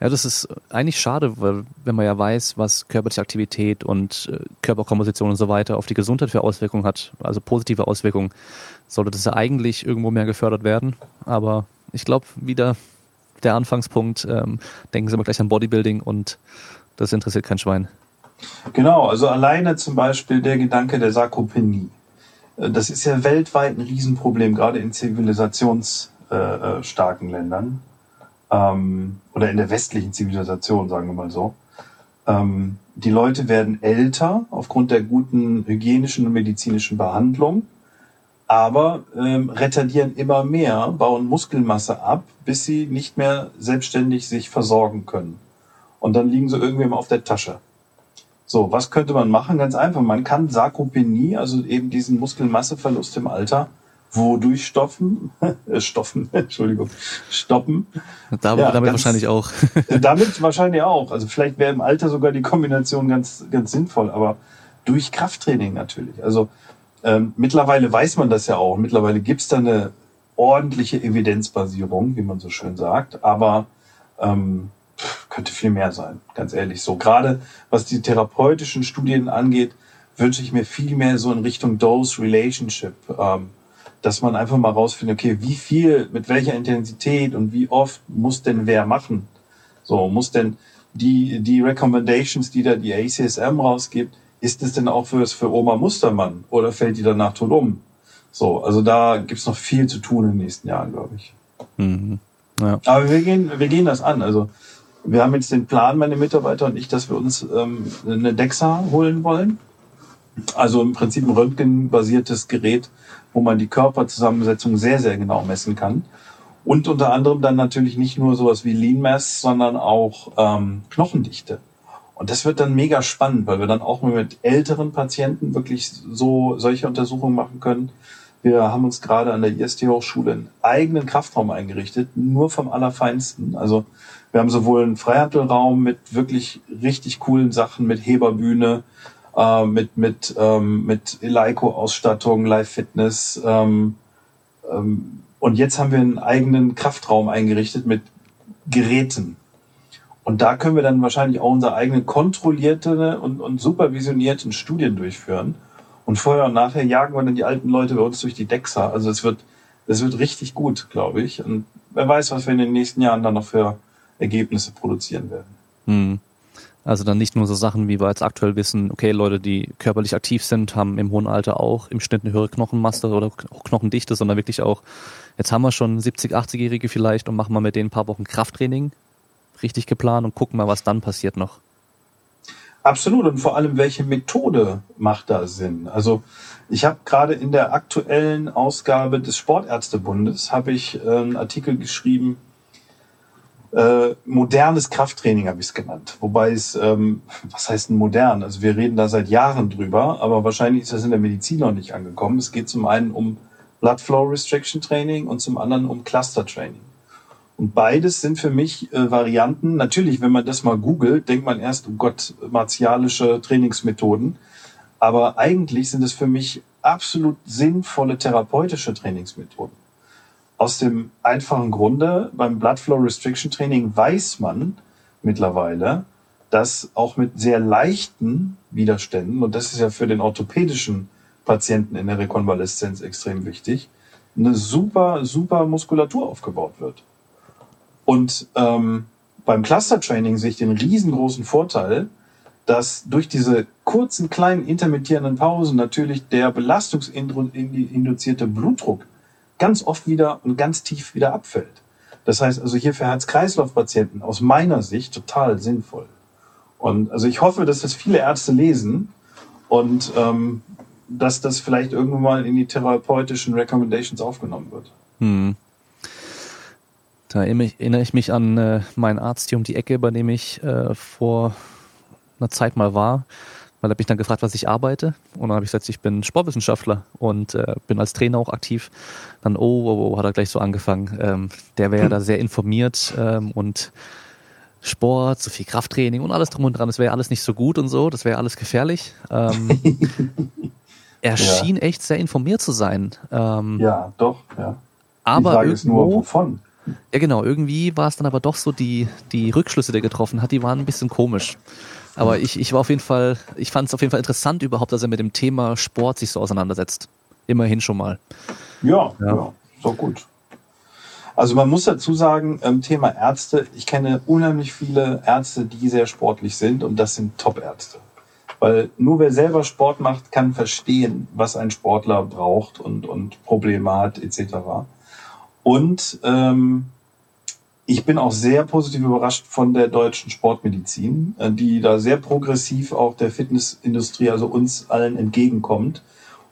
Ja, das ist eigentlich schade, weil wenn man ja weiß, was körperliche Aktivität und äh, Körperkomposition und so weiter auf die Gesundheit für Auswirkungen hat, also positive Auswirkungen, sollte das ja eigentlich irgendwo mehr gefördert werden. Aber ich glaube, wieder der Anfangspunkt, ähm, denken Sie mal gleich an Bodybuilding und das interessiert kein Schwein. Genau, also alleine zum Beispiel der Gedanke der Sarkopenie. Äh, das ist ja weltweit ein Riesenproblem, gerade in zivilisationsstarken äh, Ländern ähm, oder in der westlichen Zivilisation, sagen wir mal so. Ähm, die Leute werden älter aufgrund der guten hygienischen und medizinischen Behandlung, aber ähm, retardieren immer mehr, bauen Muskelmasse ab, bis sie nicht mehr selbstständig sich versorgen können. Und dann liegen sie irgendwem auf der Tasche. So, was könnte man machen? Ganz einfach. Man kann Sarkopenie, also eben diesen Muskelmasseverlust im Alter, wodurch stoffen, äh, stoffen, Entschuldigung, stoppen. Damit, ja, damit ganz, wahrscheinlich auch. damit wahrscheinlich auch. Also vielleicht wäre im Alter sogar die Kombination ganz, ganz sinnvoll, aber durch Krafttraining natürlich. Also ähm, mittlerweile weiß man das ja auch. Mittlerweile gibt's da eine ordentliche Evidenzbasierung, wie man so schön sagt, aber ähm, könnte viel mehr sein, ganz ehrlich. So gerade was die therapeutischen Studien angeht, wünsche ich mir viel mehr so in Richtung Dose Relationship. Ähm, dass man einfach mal rausfindet, okay, wie viel, mit welcher Intensität und wie oft muss denn wer machen? So, muss denn die, die Recommendations, die da die ACSM rausgibt, ist es denn auch fürs, für Oma Mustermann oder fällt die danach tot um? So, also da gibt's noch viel zu tun in den nächsten Jahren, glaube ich. Mhm. Ja. Aber wir gehen, wir gehen das an. Also wir haben jetzt den Plan, meine Mitarbeiter und ich, dass wir uns ähm, eine DEXA holen wollen. Also im Prinzip ein röntgenbasiertes Gerät, wo man die Körperzusammensetzung sehr, sehr genau messen kann. Und unter anderem dann natürlich nicht nur sowas wie Lean Mass, sondern auch ähm, Knochendichte. Und das wird dann mega spannend, weil wir dann auch mit älteren Patienten wirklich so solche Untersuchungen machen können. Wir haben uns gerade an der IST Hochschule einen eigenen Kraftraum eingerichtet, nur vom Allerfeinsten. Also wir haben sowohl einen Freihandelraum mit wirklich richtig coolen Sachen, mit Heberbühne, äh, mit mit ähm, mit Eleiko-Ausstattung, Live-Fitness. Ähm, ähm, und jetzt haben wir einen eigenen Kraftraum eingerichtet mit Geräten. Und da können wir dann wahrscheinlich auch unsere eigenen kontrollierte und, und supervisionierten Studien durchführen. Und vorher und nachher jagen wir dann die alten Leute bei uns durch die Dexa. Also es wird, es wird richtig gut, glaube ich. Und wer weiß, was wir in den nächsten Jahren dann noch für Ergebnisse produzieren werden. Hm. Also dann nicht nur so Sachen, wie wir jetzt aktuell wissen, okay, Leute, die körperlich aktiv sind, haben im hohen Alter auch im Schnitt eine höhere Knochenmasse oder Knochendichte, sondern wirklich auch, jetzt haben wir schon 70, 80-Jährige vielleicht und machen mal mit denen ein paar Wochen Krafttraining richtig geplant und gucken mal, was dann passiert noch. Absolut und vor allem, welche Methode macht da Sinn? Also ich habe gerade in der aktuellen Ausgabe des Sportärztebundes habe ich einen Artikel geschrieben, äh, modernes Krafttraining habe ich es genannt. Wobei es, ähm, was heißt modern? Also wir reden da seit Jahren drüber, aber wahrscheinlich ist das in der Medizin noch nicht angekommen. Es geht zum einen um Blood Flow Restriction Training und zum anderen um Cluster Training. Und beides sind für mich äh, Varianten. Natürlich, wenn man das mal googelt, denkt man erst, oh Gott, martialische Trainingsmethoden. Aber eigentlich sind es für mich absolut sinnvolle therapeutische Trainingsmethoden. Aus dem einfachen Grunde, beim Blood Flow Restriction Training weiß man mittlerweile, dass auch mit sehr leichten Widerständen, und das ist ja für den orthopädischen Patienten in der Rekonvaleszenz extrem wichtig, eine super, super Muskulatur aufgebaut wird. Und ähm, beim Cluster Training sehe ich den riesengroßen Vorteil, dass durch diese kurzen, kleinen, intermittierenden Pausen natürlich der belastungsinduzierte Blutdruck ganz oft wieder und ganz tief wieder abfällt. Das heißt also hier für Herz-Kreislauf-Patienten aus meiner Sicht total sinnvoll. Und also ich hoffe, dass das viele Ärzte lesen und ähm, dass das vielleicht irgendwann mal in die therapeutischen Recommendations aufgenommen wird. Hm. Da erinnere ich mich an äh, meinen Arzt hier um die Ecke, bei dem ich äh, vor einer Zeit mal war weil er mich dann gefragt, was ich arbeite. Und dann habe ich gesagt, ich bin Sportwissenschaftler und äh, bin als Trainer auch aktiv. Dann, oh, oh, oh hat er gleich so angefangen. Ähm, der wäre ja da sehr informiert ähm, und Sport, so viel Krafttraining und alles drum und dran, das wäre alles nicht so gut und so, das wäre alles gefährlich. Ähm, er ja. schien echt sehr informiert zu sein. Ähm, ja, doch, ja. Aber Die Frage ist nur, wovon? Ja, genau. Irgendwie war es dann aber doch so, die, die Rückschlüsse, die er getroffen hat, die waren ein bisschen komisch. Aber ich, ich war auf jeden Fall, ich fand es auf jeden Fall interessant überhaupt, dass er mit dem Thema Sport sich so auseinandersetzt. Immerhin schon mal. Ja, ja, ja so gut. Also man muss dazu sagen, ähm, Thema Ärzte, ich kenne unheimlich viele Ärzte, die sehr sportlich sind und das sind Top-Ärzte. Weil nur wer selber Sport macht, kann verstehen, was ein Sportler braucht und, und Probleme hat etc. Und ähm, ich bin auch sehr positiv überrascht von der deutschen Sportmedizin, äh, die da sehr progressiv auch der Fitnessindustrie, also uns allen entgegenkommt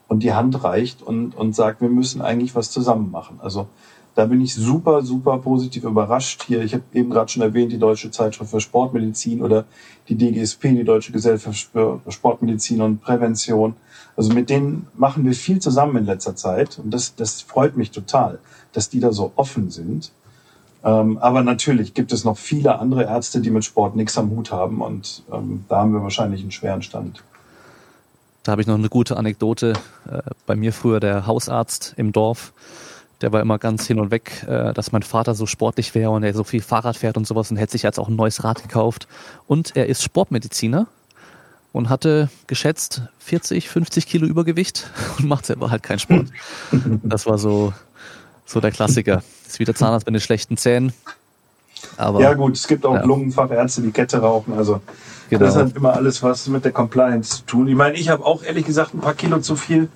und die Hand reicht und, und sagt, wir müssen eigentlich was zusammen machen. Also da bin ich super, super positiv überrascht. Hier, ich habe eben gerade schon erwähnt, die Deutsche Zeitschrift für Sportmedizin oder die DGSP, die Deutsche Gesellschaft für Sportmedizin und Prävention. Also mit denen machen wir viel zusammen in letzter Zeit und das, das freut mich total, dass die da so offen sind. Ähm, aber natürlich gibt es noch viele andere Ärzte, die mit Sport nichts am Hut haben und ähm, da haben wir wahrscheinlich einen schweren Stand. Da habe ich noch eine gute Anekdote. Äh, bei mir früher der Hausarzt im Dorf der war immer ganz hin und weg, äh, dass mein Vater so sportlich wäre und er so viel Fahrrad fährt und sowas und hätte sich jetzt auch ein neues Rad gekauft. Und er ist Sportmediziner und hatte geschätzt 40, 50 Kilo Übergewicht und macht selber halt keinen Sport. Das war so, so der Klassiker. Ist wieder Zahnarzt mit den schlechten Zähnen. Aber, ja gut, es gibt auch ja. Lungenfachärzte, die Kette rauchen. Also genau. das hat immer alles was mit der Compliance zu tun. Ich meine, ich habe auch ehrlich gesagt ein paar Kilo zu viel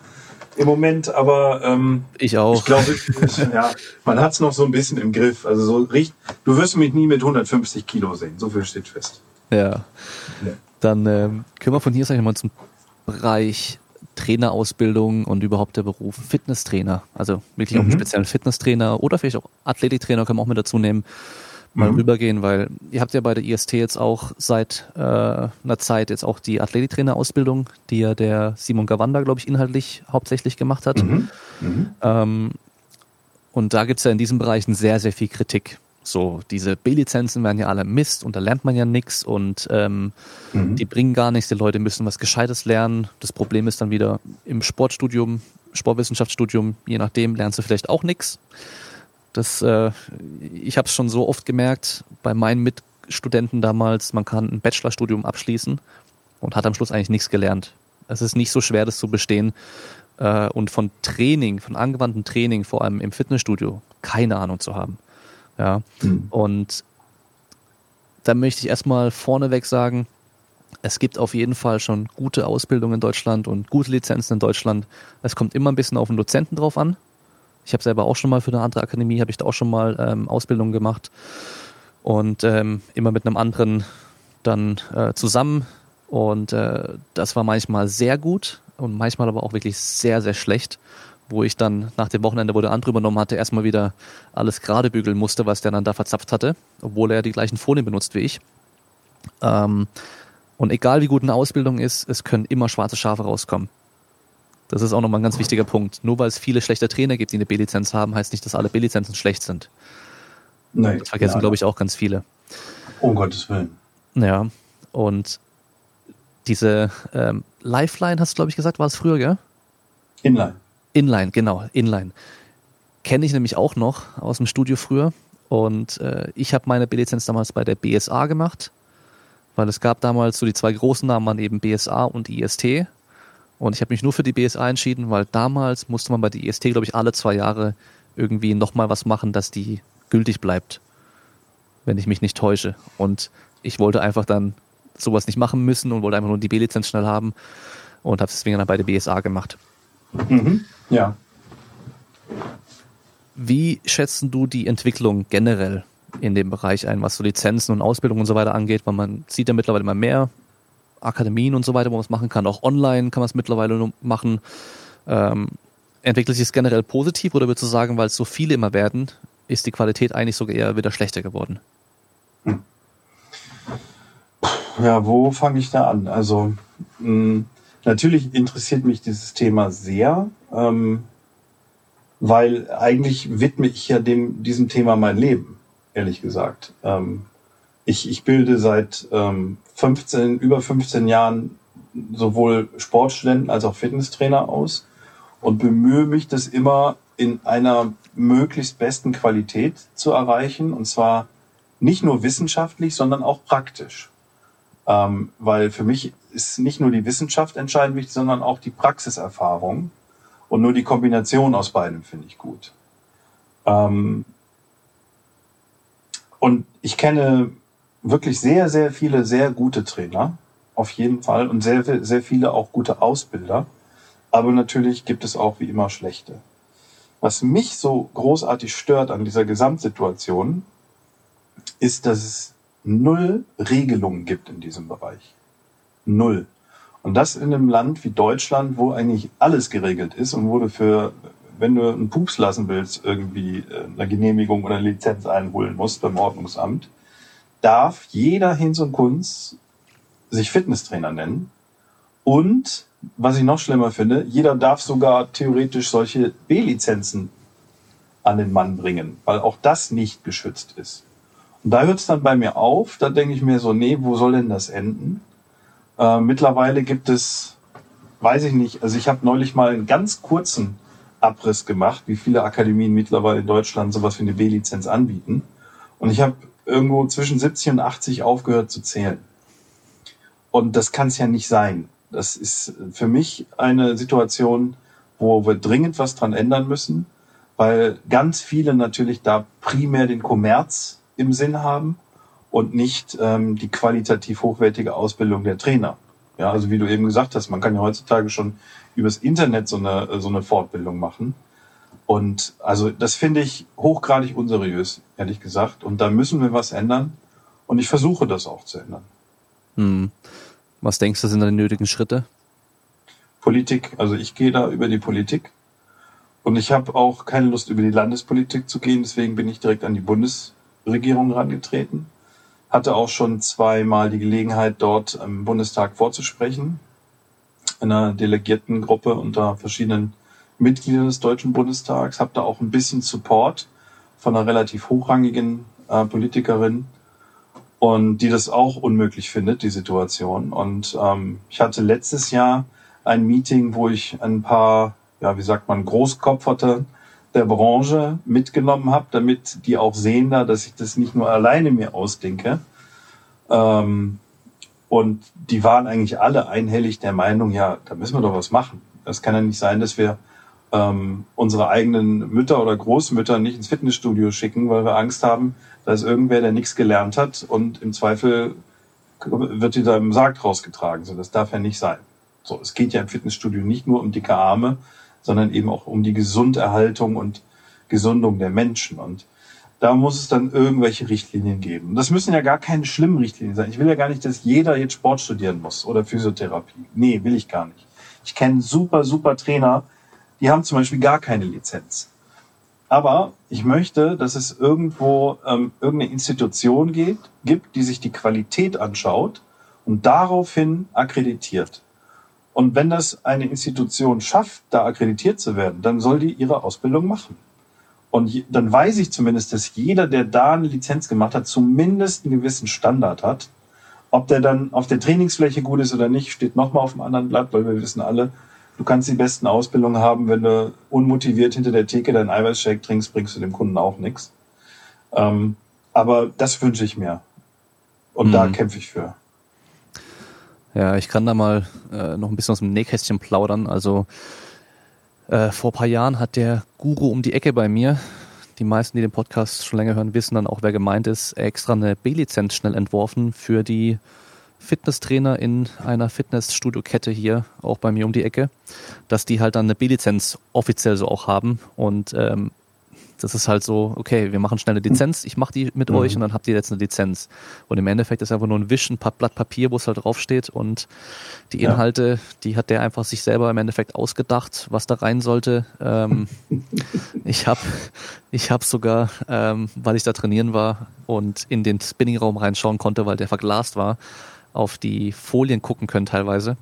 im Moment, aber ähm, ich auch. Ich glaube, ja, man hat es noch so ein bisschen im Griff. Also so richtig, du wirst mich nie mit 150 Kilo sehen. So viel steht fest. Ja. ja. Dann ähm, können wir von hier sagen mal zum Bereich Trainerausbildung und überhaupt der Beruf Fitnesstrainer. Also wirklich auch einen mhm. speziellen Fitnesstrainer oder vielleicht auch Athletiktrainer können wir auch mit dazu nehmen mal mhm. rübergehen, weil ihr habt ja bei der IST jetzt auch seit äh, einer Zeit jetzt auch die Athletiktrainer-Ausbildung, die ja der Simon Gawanda, glaube ich, inhaltlich hauptsächlich gemacht hat. Mhm. Mhm. Ähm, und da gibt's ja in diesem Bereich sehr, sehr viel Kritik. So, diese B-Lizenzen werden ja alle Mist und da lernt man ja nichts und ähm, mhm. die bringen gar nichts. Die Leute müssen was Gescheites lernen. Das Problem ist dann wieder im Sportstudium, Sportwissenschaftsstudium, je nachdem, lernst du vielleicht auch nichts. Das, äh, ich habe es schon so oft gemerkt bei meinen Mitstudenten damals, man kann ein Bachelorstudium abschließen und hat am Schluss eigentlich nichts gelernt. Es ist nicht so schwer, das zu bestehen. Äh, und von Training, von angewandtem Training, vor allem im Fitnessstudio, keine Ahnung zu haben. Ja. Mhm. Und da möchte ich erstmal vorneweg sagen, es gibt auf jeden Fall schon gute Ausbildung in Deutschland und gute Lizenzen in Deutschland. Es kommt immer ein bisschen auf den Dozenten drauf an. Ich habe selber auch schon mal für eine andere Akademie, habe ich da auch schon mal ähm, Ausbildung gemacht und ähm, immer mit einem anderen dann äh, zusammen. Und äh, das war manchmal sehr gut und manchmal aber auch wirklich sehr, sehr schlecht, wo ich dann nach dem Wochenende, wo der andere übernommen hatte, erstmal wieder alles gerade bügeln musste, was der dann da verzapft hatte, obwohl er die gleichen Folien benutzt wie ich. Ähm, und egal wie gut eine Ausbildung ist, es können immer schwarze Schafe rauskommen. Das ist auch nochmal ein ganz wichtiger Punkt. Nur weil es viele schlechte Trainer gibt, die eine B-Lizenz haben, heißt nicht, dass alle B-Lizenzen schlecht sind. Nein. Das vergessen, glaube ich, auch ganz viele. Um Gottes Willen. Ja. Und diese ähm, Lifeline, hast du, glaube ich, gesagt, war es früher, gell? Inline. Inline, genau, Inline. Kenne ich nämlich auch noch aus dem Studio früher. Und äh, ich habe meine B-Lizenz damals bei der BSA gemacht, weil es gab damals so die zwei großen Namen waren eben BSA und IST. Und ich habe mich nur für die BSA entschieden, weil damals musste man bei der IST, glaube ich, alle zwei Jahre irgendwie nochmal was machen, dass die gültig bleibt, wenn ich mich nicht täusche. Und ich wollte einfach dann sowas nicht machen müssen und wollte einfach nur die B-Lizenz schnell haben und habe deswegen dann bei der BSA gemacht. Mhm. Ja. Wie schätzen du die Entwicklung generell in dem Bereich ein, was so Lizenzen und Ausbildung und so weiter angeht? Weil man sieht ja mittlerweile immer mehr Akademien und so weiter, wo man es machen kann. Auch online kann man es mittlerweile machen. Ähm, entwickelt sich es generell positiv oder würdest du sagen, weil es so viele immer werden, ist die Qualität eigentlich sogar eher wieder schlechter geworden? Ja, wo fange ich da an? Also mh, natürlich interessiert mich dieses Thema sehr, ähm, weil eigentlich widme ich ja dem, diesem Thema mein Leben, ehrlich gesagt. Ähm, ich, ich bilde seit ähm, 15, über 15 Jahren sowohl Sportstudenten als auch Fitnesstrainer aus und bemühe mich, das immer in einer möglichst besten Qualität zu erreichen und zwar nicht nur wissenschaftlich, sondern auch praktisch. Ähm, weil für mich ist nicht nur die Wissenschaft entscheidend wichtig, sondern auch die Praxiserfahrung und nur die Kombination aus beidem finde ich gut. Ähm, und ich kenne wirklich sehr, sehr viele sehr gute Trainer, auf jeden Fall, und sehr, sehr viele auch gute Ausbilder. Aber natürlich gibt es auch wie immer schlechte. Was mich so großartig stört an dieser Gesamtsituation, ist, dass es null Regelungen gibt in diesem Bereich. Null. Und das in einem Land wie Deutschland, wo eigentlich alles geregelt ist und wo du für, wenn du einen Pups lassen willst, irgendwie äh, eine Genehmigung oder eine Lizenz einholen musst beim Ordnungsamt, darf jeder Hinz und Kunz sich Fitnesstrainer nennen. Und, was ich noch schlimmer finde, jeder darf sogar theoretisch solche B-Lizenzen an den Mann bringen, weil auch das nicht geschützt ist. Und da hört es dann bei mir auf, da denke ich mir so, nee, wo soll denn das enden? Äh, mittlerweile gibt es, weiß ich nicht, also ich habe neulich mal einen ganz kurzen Abriss gemacht, wie viele Akademien mittlerweile in Deutschland sowas wie eine B-Lizenz anbieten. Und ich habe irgendwo zwischen 70 und 80 aufgehört zu zählen. Und das kann es ja nicht sein. Das ist für mich eine Situation, wo wir dringend was dran ändern müssen, weil ganz viele natürlich da primär den Kommerz im Sinn haben und nicht ähm, die qualitativ hochwertige Ausbildung der Trainer. Ja, also wie du eben gesagt hast, man kann ja heutzutage schon übers Internet so eine, so eine Fortbildung machen. Und also das finde ich hochgradig unseriös, ehrlich gesagt. Und da müssen wir was ändern. Und ich versuche das auch zu ändern. Hm. Was denkst du, sind da die nötigen Schritte? Politik. Also ich gehe da über die Politik. Und ich habe auch keine Lust, über die Landespolitik zu gehen. Deswegen bin ich direkt an die Bundesregierung herangetreten. Hatte auch schon zweimal die Gelegenheit, dort im Bundestag vorzusprechen. In einer Delegiertengruppe unter verschiedenen Mitgliedern des Deutschen Bundestags. Habe da auch ein bisschen Support von einer relativ hochrangigen äh, Politikerin und die das auch unmöglich findet, die Situation. Und ähm, ich hatte letztes Jahr ein Meeting, wo ich ein paar ja, wie sagt man, Großkopferte der Branche mitgenommen habe, damit die auch sehen da, dass ich das nicht nur alleine mir ausdenke. Ähm, und die waren eigentlich alle einhellig der Meinung, ja, da müssen wir doch was machen. Das kann ja nicht sein, dass wir ähm, unsere eigenen Mütter oder Großmütter nicht ins Fitnessstudio schicken, weil wir Angst haben, da ist irgendwer, der nichts gelernt hat und im Zweifel wird die da im Sarg rausgetragen. So, das darf ja nicht sein. So, es geht ja im Fitnessstudio nicht nur um dicke Arme, sondern eben auch um die Gesunderhaltung und Gesundung der Menschen. Und da muss es dann irgendwelche Richtlinien geben. Das müssen ja gar keine schlimmen Richtlinien sein. Ich will ja gar nicht, dass jeder jetzt Sport studieren muss oder Physiotherapie. Nee, will ich gar nicht. Ich kenne super, super Trainer, die haben zum Beispiel gar keine Lizenz. Aber ich möchte, dass es irgendwo ähm, irgendeine Institution geht, gibt, die sich die Qualität anschaut und daraufhin akkreditiert. Und wenn das eine Institution schafft, da akkreditiert zu werden, dann soll die ihre Ausbildung machen. Und dann weiß ich zumindest, dass jeder, der da eine Lizenz gemacht hat, zumindest einen gewissen Standard hat. Ob der dann auf der Trainingsfläche gut ist oder nicht, steht nochmal auf dem anderen Blatt, weil wir wissen alle, du kannst die besten Ausbildungen haben, wenn du unmotiviert hinter der Theke deinen Eiweißshake trinkst, bringst du dem Kunden auch nichts. Ähm, aber das wünsche ich mir. Und mhm. da kämpfe ich für. Ja, ich kann da mal äh, noch ein bisschen aus dem Nähkästchen plaudern. Also äh, vor paar Jahren hat der Guru um die Ecke bei mir, die meisten, die den Podcast schon länger hören, wissen dann auch, wer gemeint ist, extra eine B-Lizenz schnell entworfen für die Fitnesstrainer in einer Fitnessstudio-Kette hier, auch bei mir um die Ecke, dass die halt dann eine B-Lizenz offiziell so auch haben. Und ähm, das ist halt so, okay, wir machen schnell eine Lizenz, ich mache die mit mhm. euch und dann habt ihr jetzt eine Lizenz. Und im Endeffekt ist einfach nur ein Wisch, ein Blatt Papier, wo es halt draufsteht und die Inhalte, ja. die hat der einfach sich selber im Endeffekt ausgedacht, was da rein sollte. Ähm, ich habe ich hab sogar, ähm, weil ich da trainieren war und in den Spinningraum reinschauen konnte, weil der verglast war, auf die Folien gucken können teilweise.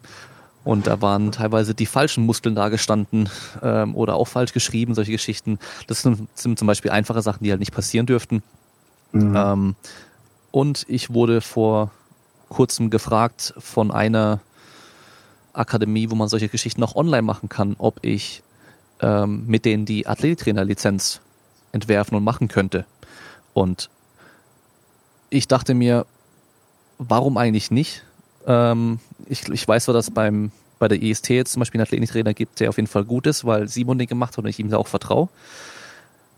Und da waren teilweise die falschen Muskeln dargestanden ähm, oder auch falsch geschrieben, solche Geschichten. Das sind, sind zum Beispiel einfache Sachen, die halt nicht passieren dürften. Mhm. Ähm, und ich wurde vor kurzem gefragt von einer Akademie, wo man solche Geschichten auch online machen kann, ob ich ähm, mit denen die Athletiktrainer-Lizenz entwerfen und machen könnte. Und ich dachte mir, warum eigentlich nicht? Ähm, ich, ich weiß zwar, dass beim bei der EST jetzt zum Beispiel einen Athletiktrainer gibt, der auf jeden Fall gut ist, weil Simon den gemacht hat und ich ihm da auch vertraue.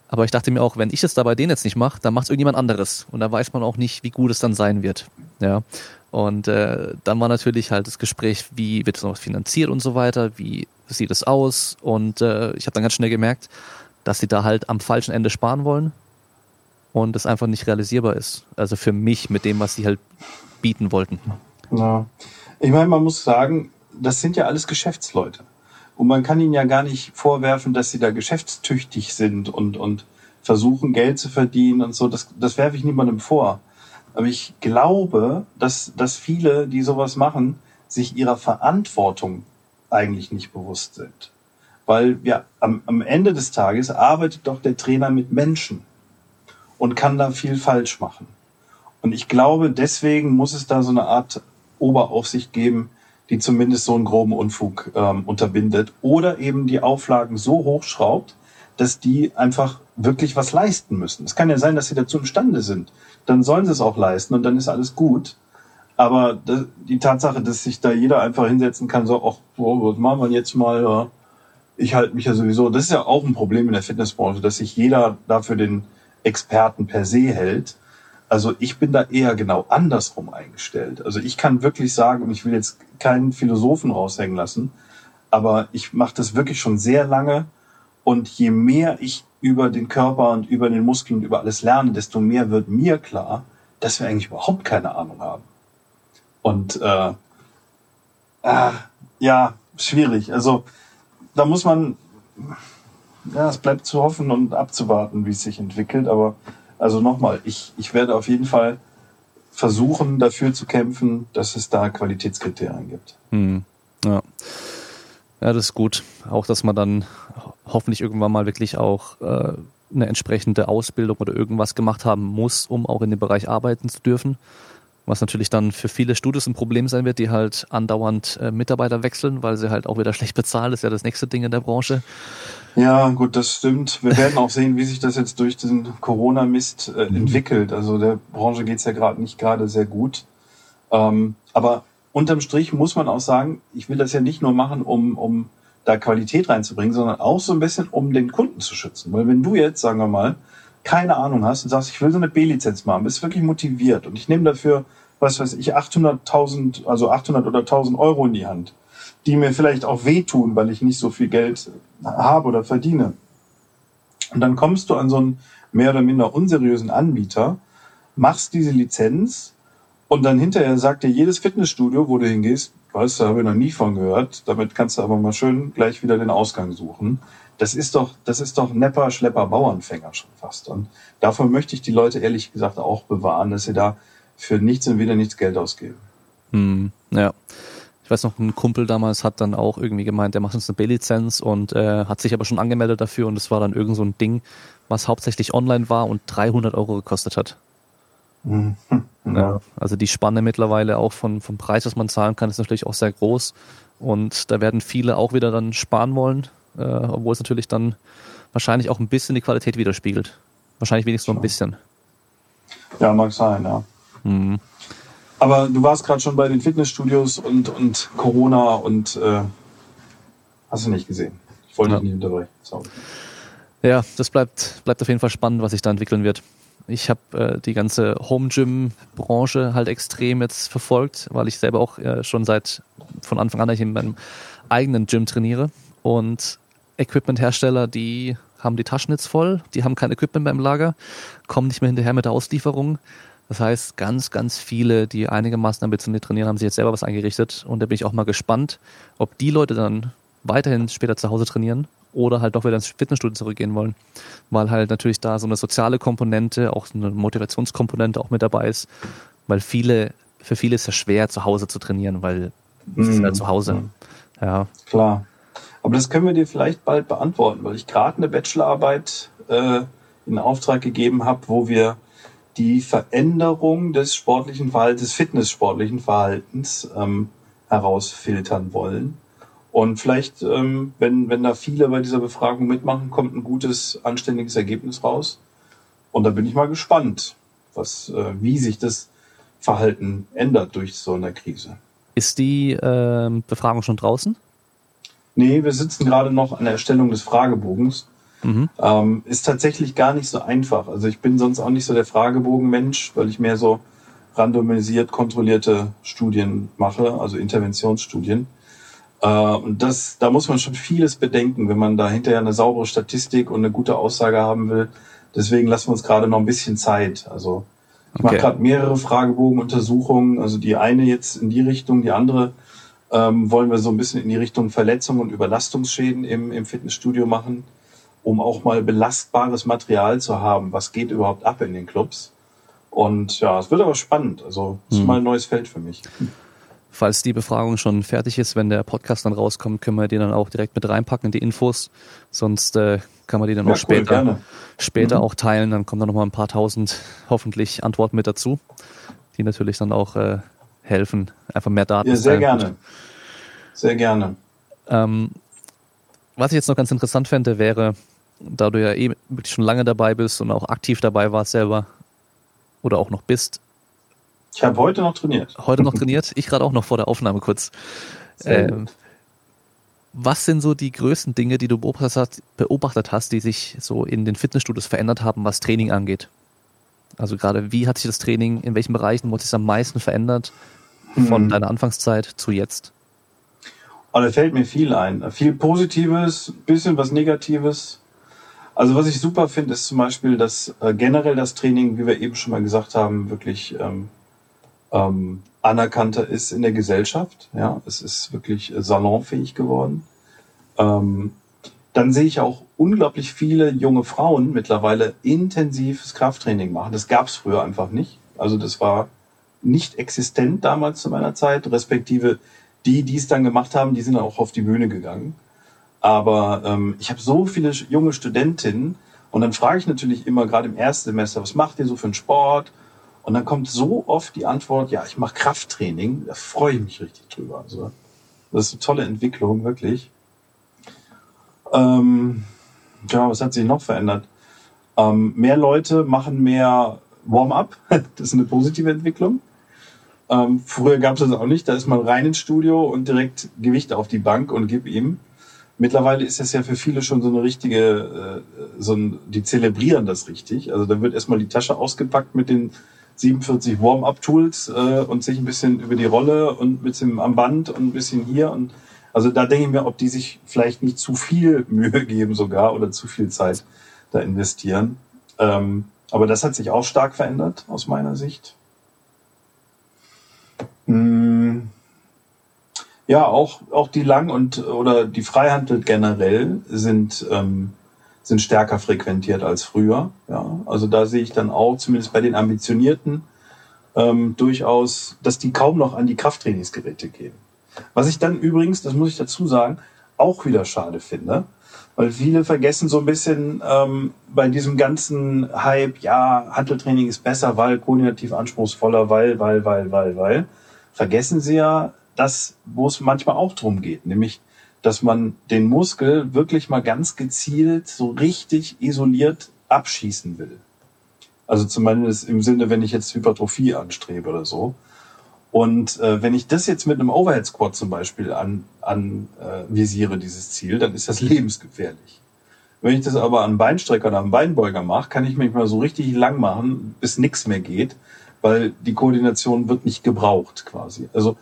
Aber ich dachte mir auch, wenn ich es da bei denen jetzt nicht mache, dann macht es irgendjemand anderes. Und da weiß man auch nicht, wie gut es dann sein wird. Ja. Und äh, dann war natürlich halt das Gespräch, wie wird noch finanziert und so weiter, wie sieht es aus. Und äh, ich habe dann ganz schnell gemerkt, dass sie da halt am falschen Ende sparen wollen und es einfach nicht realisierbar ist. Also für mich mit dem, was sie halt bieten wollten. Ja. Ich meine, man muss sagen, das sind ja alles Geschäftsleute. Und man kann ihnen ja gar nicht vorwerfen, dass sie da geschäftstüchtig sind und, und versuchen, Geld zu verdienen und so. Das, das werfe ich niemandem vor. Aber ich glaube, dass, dass viele, die sowas machen, sich ihrer Verantwortung eigentlich nicht bewusst sind. Weil ja, am, am Ende des Tages arbeitet doch der Trainer mit Menschen und kann da viel falsch machen. Und ich glaube, deswegen muss es da so eine Art Oberaufsicht geben, die zumindest so einen groben Unfug ähm, unterbindet oder eben die Auflagen so hochschraubt, dass die einfach wirklich was leisten müssen. Es kann ja sein, dass sie dazu imstande sind. Dann sollen sie es auch leisten und dann ist alles gut. Aber die Tatsache, dass sich da jeder einfach hinsetzen kann, so, ach, was machen wir jetzt mal? Ich halte mich ja sowieso. Das ist ja auch ein Problem in der Fitnessbranche, dass sich jeder dafür den Experten per se hält. Also ich bin da eher genau andersrum eingestellt. Also ich kann wirklich sagen, und ich will jetzt keinen Philosophen raushängen lassen, aber ich mache das wirklich schon sehr lange. Und je mehr ich über den Körper und über den Muskeln und über alles lerne, desto mehr wird mir klar, dass wir eigentlich überhaupt keine Ahnung haben. Und äh, äh, ja, schwierig. Also da muss man, ja, es bleibt zu hoffen und abzuwarten, wie es sich entwickelt. Aber also nochmal, ich, ich werde auf jeden Fall versuchen, dafür zu kämpfen, dass es da Qualitätskriterien gibt. Hm. Ja. Ja, das ist gut. Auch, dass man dann hoffentlich irgendwann mal wirklich auch äh, eine entsprechende Ausbildung oder irgendwas gemacht haben muss, um auch in dem Bereich arbeiten zu dürfen. Was natürlich dann für viele Studios ein Problem sein wird, die halt andauernd äh, Mitarbeiter wechseln, weil sie halt auch wieder schlecht bezahlen. Das ist ja das nächste Ding in der Branche. Ja, gut, das stimmt. Wir werden auch sehen, wie sich das jetzt durch diesen Corona-Mist äh, mhm. entwickelt. Also der Branche geht's ja gerade nicht gerade sehr gut. Ähm, aber unterm Strich muss man auch sagen, ich will das ja nicht nur machen, um, um da Qualität reinzubringen, sondern auch so ein bisschen, um den Kunden zu schützen. Weil wenn du jetzt, sagen wir mal, keine Ahnung hast und sagst, ich will so eine B-Lizenz machen, bist wirklich motiviert und ich nehme dafür, was weiß ich, 800.000, also 800 oder 1000 Euro in die Hand, die mir vielleicht auch wehtun, weil ich nicht so viel Geld habe oder verdiene. Und dann kommst du an so einen mehr oder minder unseriösen Anbieter, machst diese Lizenz und dann hinterher sagt dir jedes Fitnessstudio, wo du hingehst, weißt du, habe ich noch nie von gehört, damit kannst du aber mal schön gleich wieder den Ausgang suchen. Das ist doch, das ist doch Nepper, Schlepper, Bauernfänger schon fast. Und davon möchte ich die Leute ehrlich gesagt auch bewahren, dass sie da für nichts und wieder nichts Geld ausgeben. Hm, ja. Ich weiß noch, ein Kumpel damals hat dann auch irgendwie gemeint, der macht uns eine B-Lizenz und äh, hat sich aber schon angemeldet dafür und es war dann irgend so ein Ding, was hauptsächlich online war und 300 Euro gekostet hat. Mhm. Ja. Also die Spanne mittlerweile auch von, vom Preis, was man zahlen kann, ist natürlich auch sehr groß. Und da werden viele auch wieder dann sparen wollen, äh, obwohl es natürlich dann wahrscheinlich auch ein bisschen die Qualität widerspiegelt. Wahrscheinlich wenigstens nur ein bisschen. Ja, mag sein, ja. Mhm. Aber du warst gerade schon bei den Fitnessstudios und, und Corona und äh, hast du nicht gesehen. Ich wollte ja. dich nicht unterbrechen. Sorry. Ja, das bleibt, bleibt auf jeden Fall spannend, was sich da entwickeln wird. Ich habe äh, die ganze Home Gym Branche halt extrem jetzt verfolgt, weil ich selber auch äh, schon seit von Anfang an in meinem eigenen Gym trainiere und Equipment-Hersteller, die haben die Taschen jetzt voll, die haben kein Equipment mehr im Lager, kommen nicht mehr hinterher mit der Auslieferung. Das heißt, ganz, ganz viele, die einigermaßen ambitioniert trainieren, haben sich jetzt selber was eingerichtet. Und da bin ich auch mal gespannt, ob die Leute dann weiterhin später zu Hause trainieren oder halt doch wieder ins Fitnessstudio zurückgehen wollen. Weil halt natürlich da so eine soziale Komponente, auch eine Motivationskomponente auch mit dabei ist. Weil viele, für viele ist es ja schwer, zu Hause zu trainieren, weil es ist ja mhm. zu Hause. Mhm. Ja. Klar. Aber das können wir dir vielleicht bald beantworten, weil ich gerade eine Bachelorarbeit äh, in Auftrag gegeben habe, wo wir die Veränderung des sportlichen Verhaltens, des fitnesssportlichen Verhaltens ähm, herausfiltern wollen. Und vielleicht, ähm, wenn, wenn da viele bei dieser Befragung mitmachen, kommt ein gutes, anständiges Ergebnis raus. Und da bin ich mal gespannt, was, äh, wie sich das Verhalten ändert durch so eine Krise. Ist die äh, Befragung schon draußen? Nee, wir sitzen gerade noch an der Erstellung des Fragebogens. Mhm. Ähm, ist tatsächlich gar nicht so einfach. Also ich bin sonst auch nicht so der Fragebogenmensch, weil ich mehr so randomisiert kontrollierte Studien mache, also Interventionsstudien. Äh, und das, da muss man schon vieles bedenken, wenn man da hinterher eine saubere Statistik und eine gute Aussage haben will. Deswegen lassen wir uns gerade noch ein bisschen Zeit. Also ich okay. mache gerade mehrere Fragebogenuntersuchungen. Also die eine jetzt in die Richtung, die andere ähm, wollen wir so ein bisschen in die Richtung Verletzungen und Überlastungsschäden im, im Fitnessstudio machen, um auch mal belastbares Material zu haben. Was geht überhaupt ab in den Clubs? Und ja, es wird aber spannend. Also es ist Mhm. mal ein neues Feld für mich. Falls die Befragung schon fertig ist, wenn der Podcast dann rauskommt, können wir die dann auch direkt mit reinpacken in die Infos. Sonst äh, kann man die dann Ja, auch später, gerne. später Mhm. auch teilen. Dann kommen da noch mal ein paar tausend hoffentlich Antworten mit dazu, die natürlich dann auch äh, helfen, einfach mehr Daten Ja, zu sehr teilen. gerne. Sehr gerne. Ähm, was ich jetzt noch ganz interessant fände, wäre, da du ja eh wirklich schon lange dabei bist und auch aktiv dabei warst selber oder auch noch bist, Ich habe heute noch trainiert. heute noch trainiert, ich gerade auch noch vor der Aufnahme kurz. Ähm, was sind so die größten Dinge, die du beobachtet hast, beobachtet hast, die sich so in den Fitnessstudios verändert haben, was Training angeht? Also gerade, wie hat sich das Training, in welchen Bereichen wurde es am meisten verändert von Hm. deiner Anfangszeit zu jetzt? Aber da fällt mir viel ein. Viel Positives, bisschen was Negatives. Also was ich super finde, ist zum Beispiel, dass äh, generell das Training, wie wir eben schon mal gesagt haben, wirklich ähm, ähm, anerkannter ist in der Gesellschaft. Ja, es ist wirklich äh, salonfähig geworden. Ähm, dann sehe ich auch unglaublich viele junge Frauen mittlerweile intensives Krafttraining machen. Das gab es früher einfach nicht. Also das war nicht existent damals zu meiner Zeit, respektive die, die es dann gemacht haben, die sind auch auf die Bühne gegangen. Aber ähm, ich habe so viele junge Studentinnen und dann frage ich natürlich immer gerade im Erstsemester, was macht ihr so für einen Sport? Und dann kommt so oft die Antwort, ja, ich mache Krafttraining. Da freue ich mich richtig drüber. Also, das ist eine tolle Entwicklung, wirklich. Ähm, ja, was hat sich noch verändert? Ähm, mehr Leute machen mehr Warm-up. Das ist eine positive Entwicklung. Ähm, früher gab es das auch nicht. Da ist man rein ins Studio und direkt Gewicht auf die Bank und gib ihm. Mittlerweile ist das ja für viele schon so eine richtige, äh, so ein, die zelebrieren das richtig. Also da wird erstmal die Tasche ausgepackt mit den 47 Warm-up-Tools äh, und sich ein bisschen über die Rolle und ein bisschen am Band und ein bisschen hier und also da denke ich mir, ob die sich vielleicht nicht zu viel Mühe geben sogar oder zu viel Zeit da investieren. Ähm, aber das hat sich auch stark verändert aus meiner Sicht. Hm. Ja, auch, auch die Lang- und oder die Freihandel generell sind, ähm, sind stärker frequentiert als früher. Ja, also da sehe ich dann auch, zumindest bei den Ambitionierten, ähm, durchaus, dass die kaum noch an die Krafttrainingsgeräte gehen. Was ich dann übrigens, das muss ich dazu sagen, auch wieder schade finde, weil viele vergessen so ein bisschen ähm, bei diesem ganzen Hype, ja, Handeltraining ist besser, weil koordinativ anspruchsvoller, weil, weil, weil, weil, weil, vergessen sie ja das, wo es manchmal auch drum geht, nämlich, dass man den Muskel wirklich mal ganz gezielt, so richtig isoliert abschießen will. Also zumindest im Sinne, wenn ich jetzt Hypertrophie anstrebe oder so. Und äh, wenn ich das jetzt mit einem Overhead Squat zum Beispiel an, an äh, visiere, dieses Ziel, dann ist das lebensgefährlich. Wenn ich das aber an Beinstrecker oder am Beinbeuger mache, kann ich mich mal so richtig lang machen, bis nichts mehr geht, weil die Koordination wird nicht gebraucht quasi. Also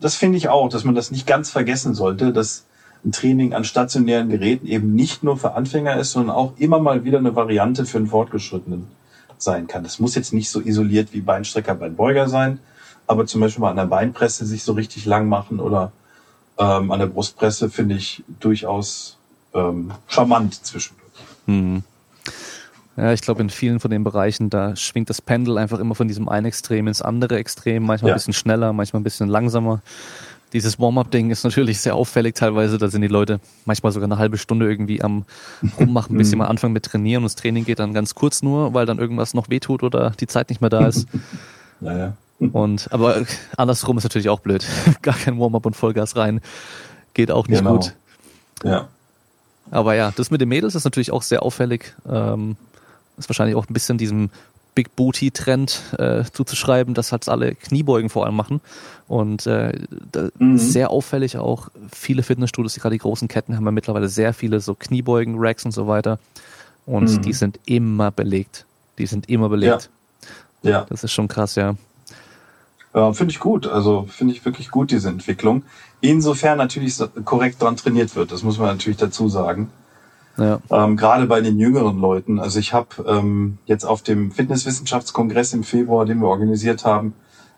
das finde ich auch, dass man das nicht ganz vergessen sollte, dass ein Training an stationären Geräten eben nicht nur für Anfänger ist, sondern auch immer mal wieder eine Variante für einen Fortgeschrittenen sein kann. Das muss jetzt nicht so isoliert wie Beinstrecker, Beinbeuger sein, aber zum Beispiel mal an der Beinpresse sich so richtig lang machen oder ähm, an der Brustpresse finde ich durchaus ähm, charmant zwischendurch. Hm. Ja, ich glaube, in vielen von den Bereichen, da schwingt das Pendel einfach immer von diesem einen Extrem ins andere Extrem, manchmal Ja. ein bisschen schneller, manchmal ein bisschen langsamer. Dieses Warm-up-Ding ist natürlich sehr auffällig teilweise. Da sind die Leute manchmal sogar eine halbe Stunde irgendwie am Rummachen, bis sie mal anfangen mit Trainieren. Und das Training geht dann ganz kurz nur, weil dann irgendwas noch wehtut oder die Zeit nicht mehr da ist. Naja. Und aber andersrum ist natürlich auch blöd. Gar kein Warm-up und Vollgas rein. Geht auch nicht Genau. gut. Ja. Aber ja, das mit den Mädels ist natürlich auch sehr auffällig. Ähm, ist wahrscheinlich auch ein bisschen diesem Big Booty Trend äh, zuzuschreiben, dass halt alle Kniebeugen vor allem machen. Und äh, Mhm. sehr auffällig auch viele Fitnessstudios, die gerade die großen Ketten haben ja mittlerweile sehr viele so Kniebeugen, Racks und so weiter. Und Mhm. die sind immer belegt. Die sind immer belegt. Ja. Das ist schon krass, ja. Ja, finde ich gut. Also finde ich wirklich gut, diese Entwicklung. Insofern natürlich korrekt dran trainiert wird. Das muss man natürlich dazu sagen. Ja. Ähm, Gerade bei den jüngeren Leuten. Also ich habe ähm, jetzt auf dem Fitnesswissenschaftskongress im Februar, den wir organisiert haben,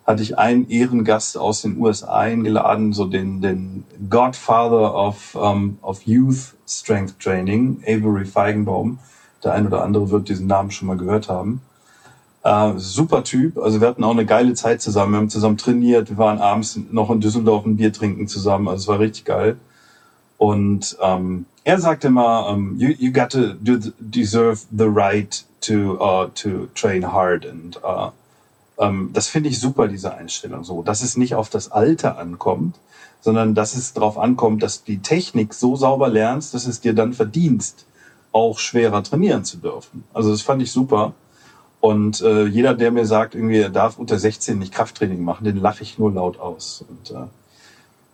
hatte ich einen Ehrengast aus den USA eingeladen, so den, den Godfather of, um, of Youth Strength Training, Avery Feigenbaum. Der ein oder andere wird diesen Namen schon mal gehört haben. Äh, super Typ. Also wir hatten auch eine geile Zeit zusammen. Wir haben zusammen trainiert. Wir waren abends noch in Düsseldorf ein Bier trinken zusammen. Also es war richtig geil. Und ähm, er sagte immer, um, you, you got to do deserve the right to, uh, to train hard. Und uh, ähm, das finde ich super, diese Einstellung. So, dass es nicht auf das Alter ankommt, sondern dass es darauf ankommt, dass die Technik so sauber lernst, dass es dir dann verdienst, auch schwerer trainieren zu dürfen. Also das fand ich super. Und äh, jeder, der mir sagt, irgendwie er darf unter 16 nicht Krafttraining machen, den lache ich nur laut aus. Und äh,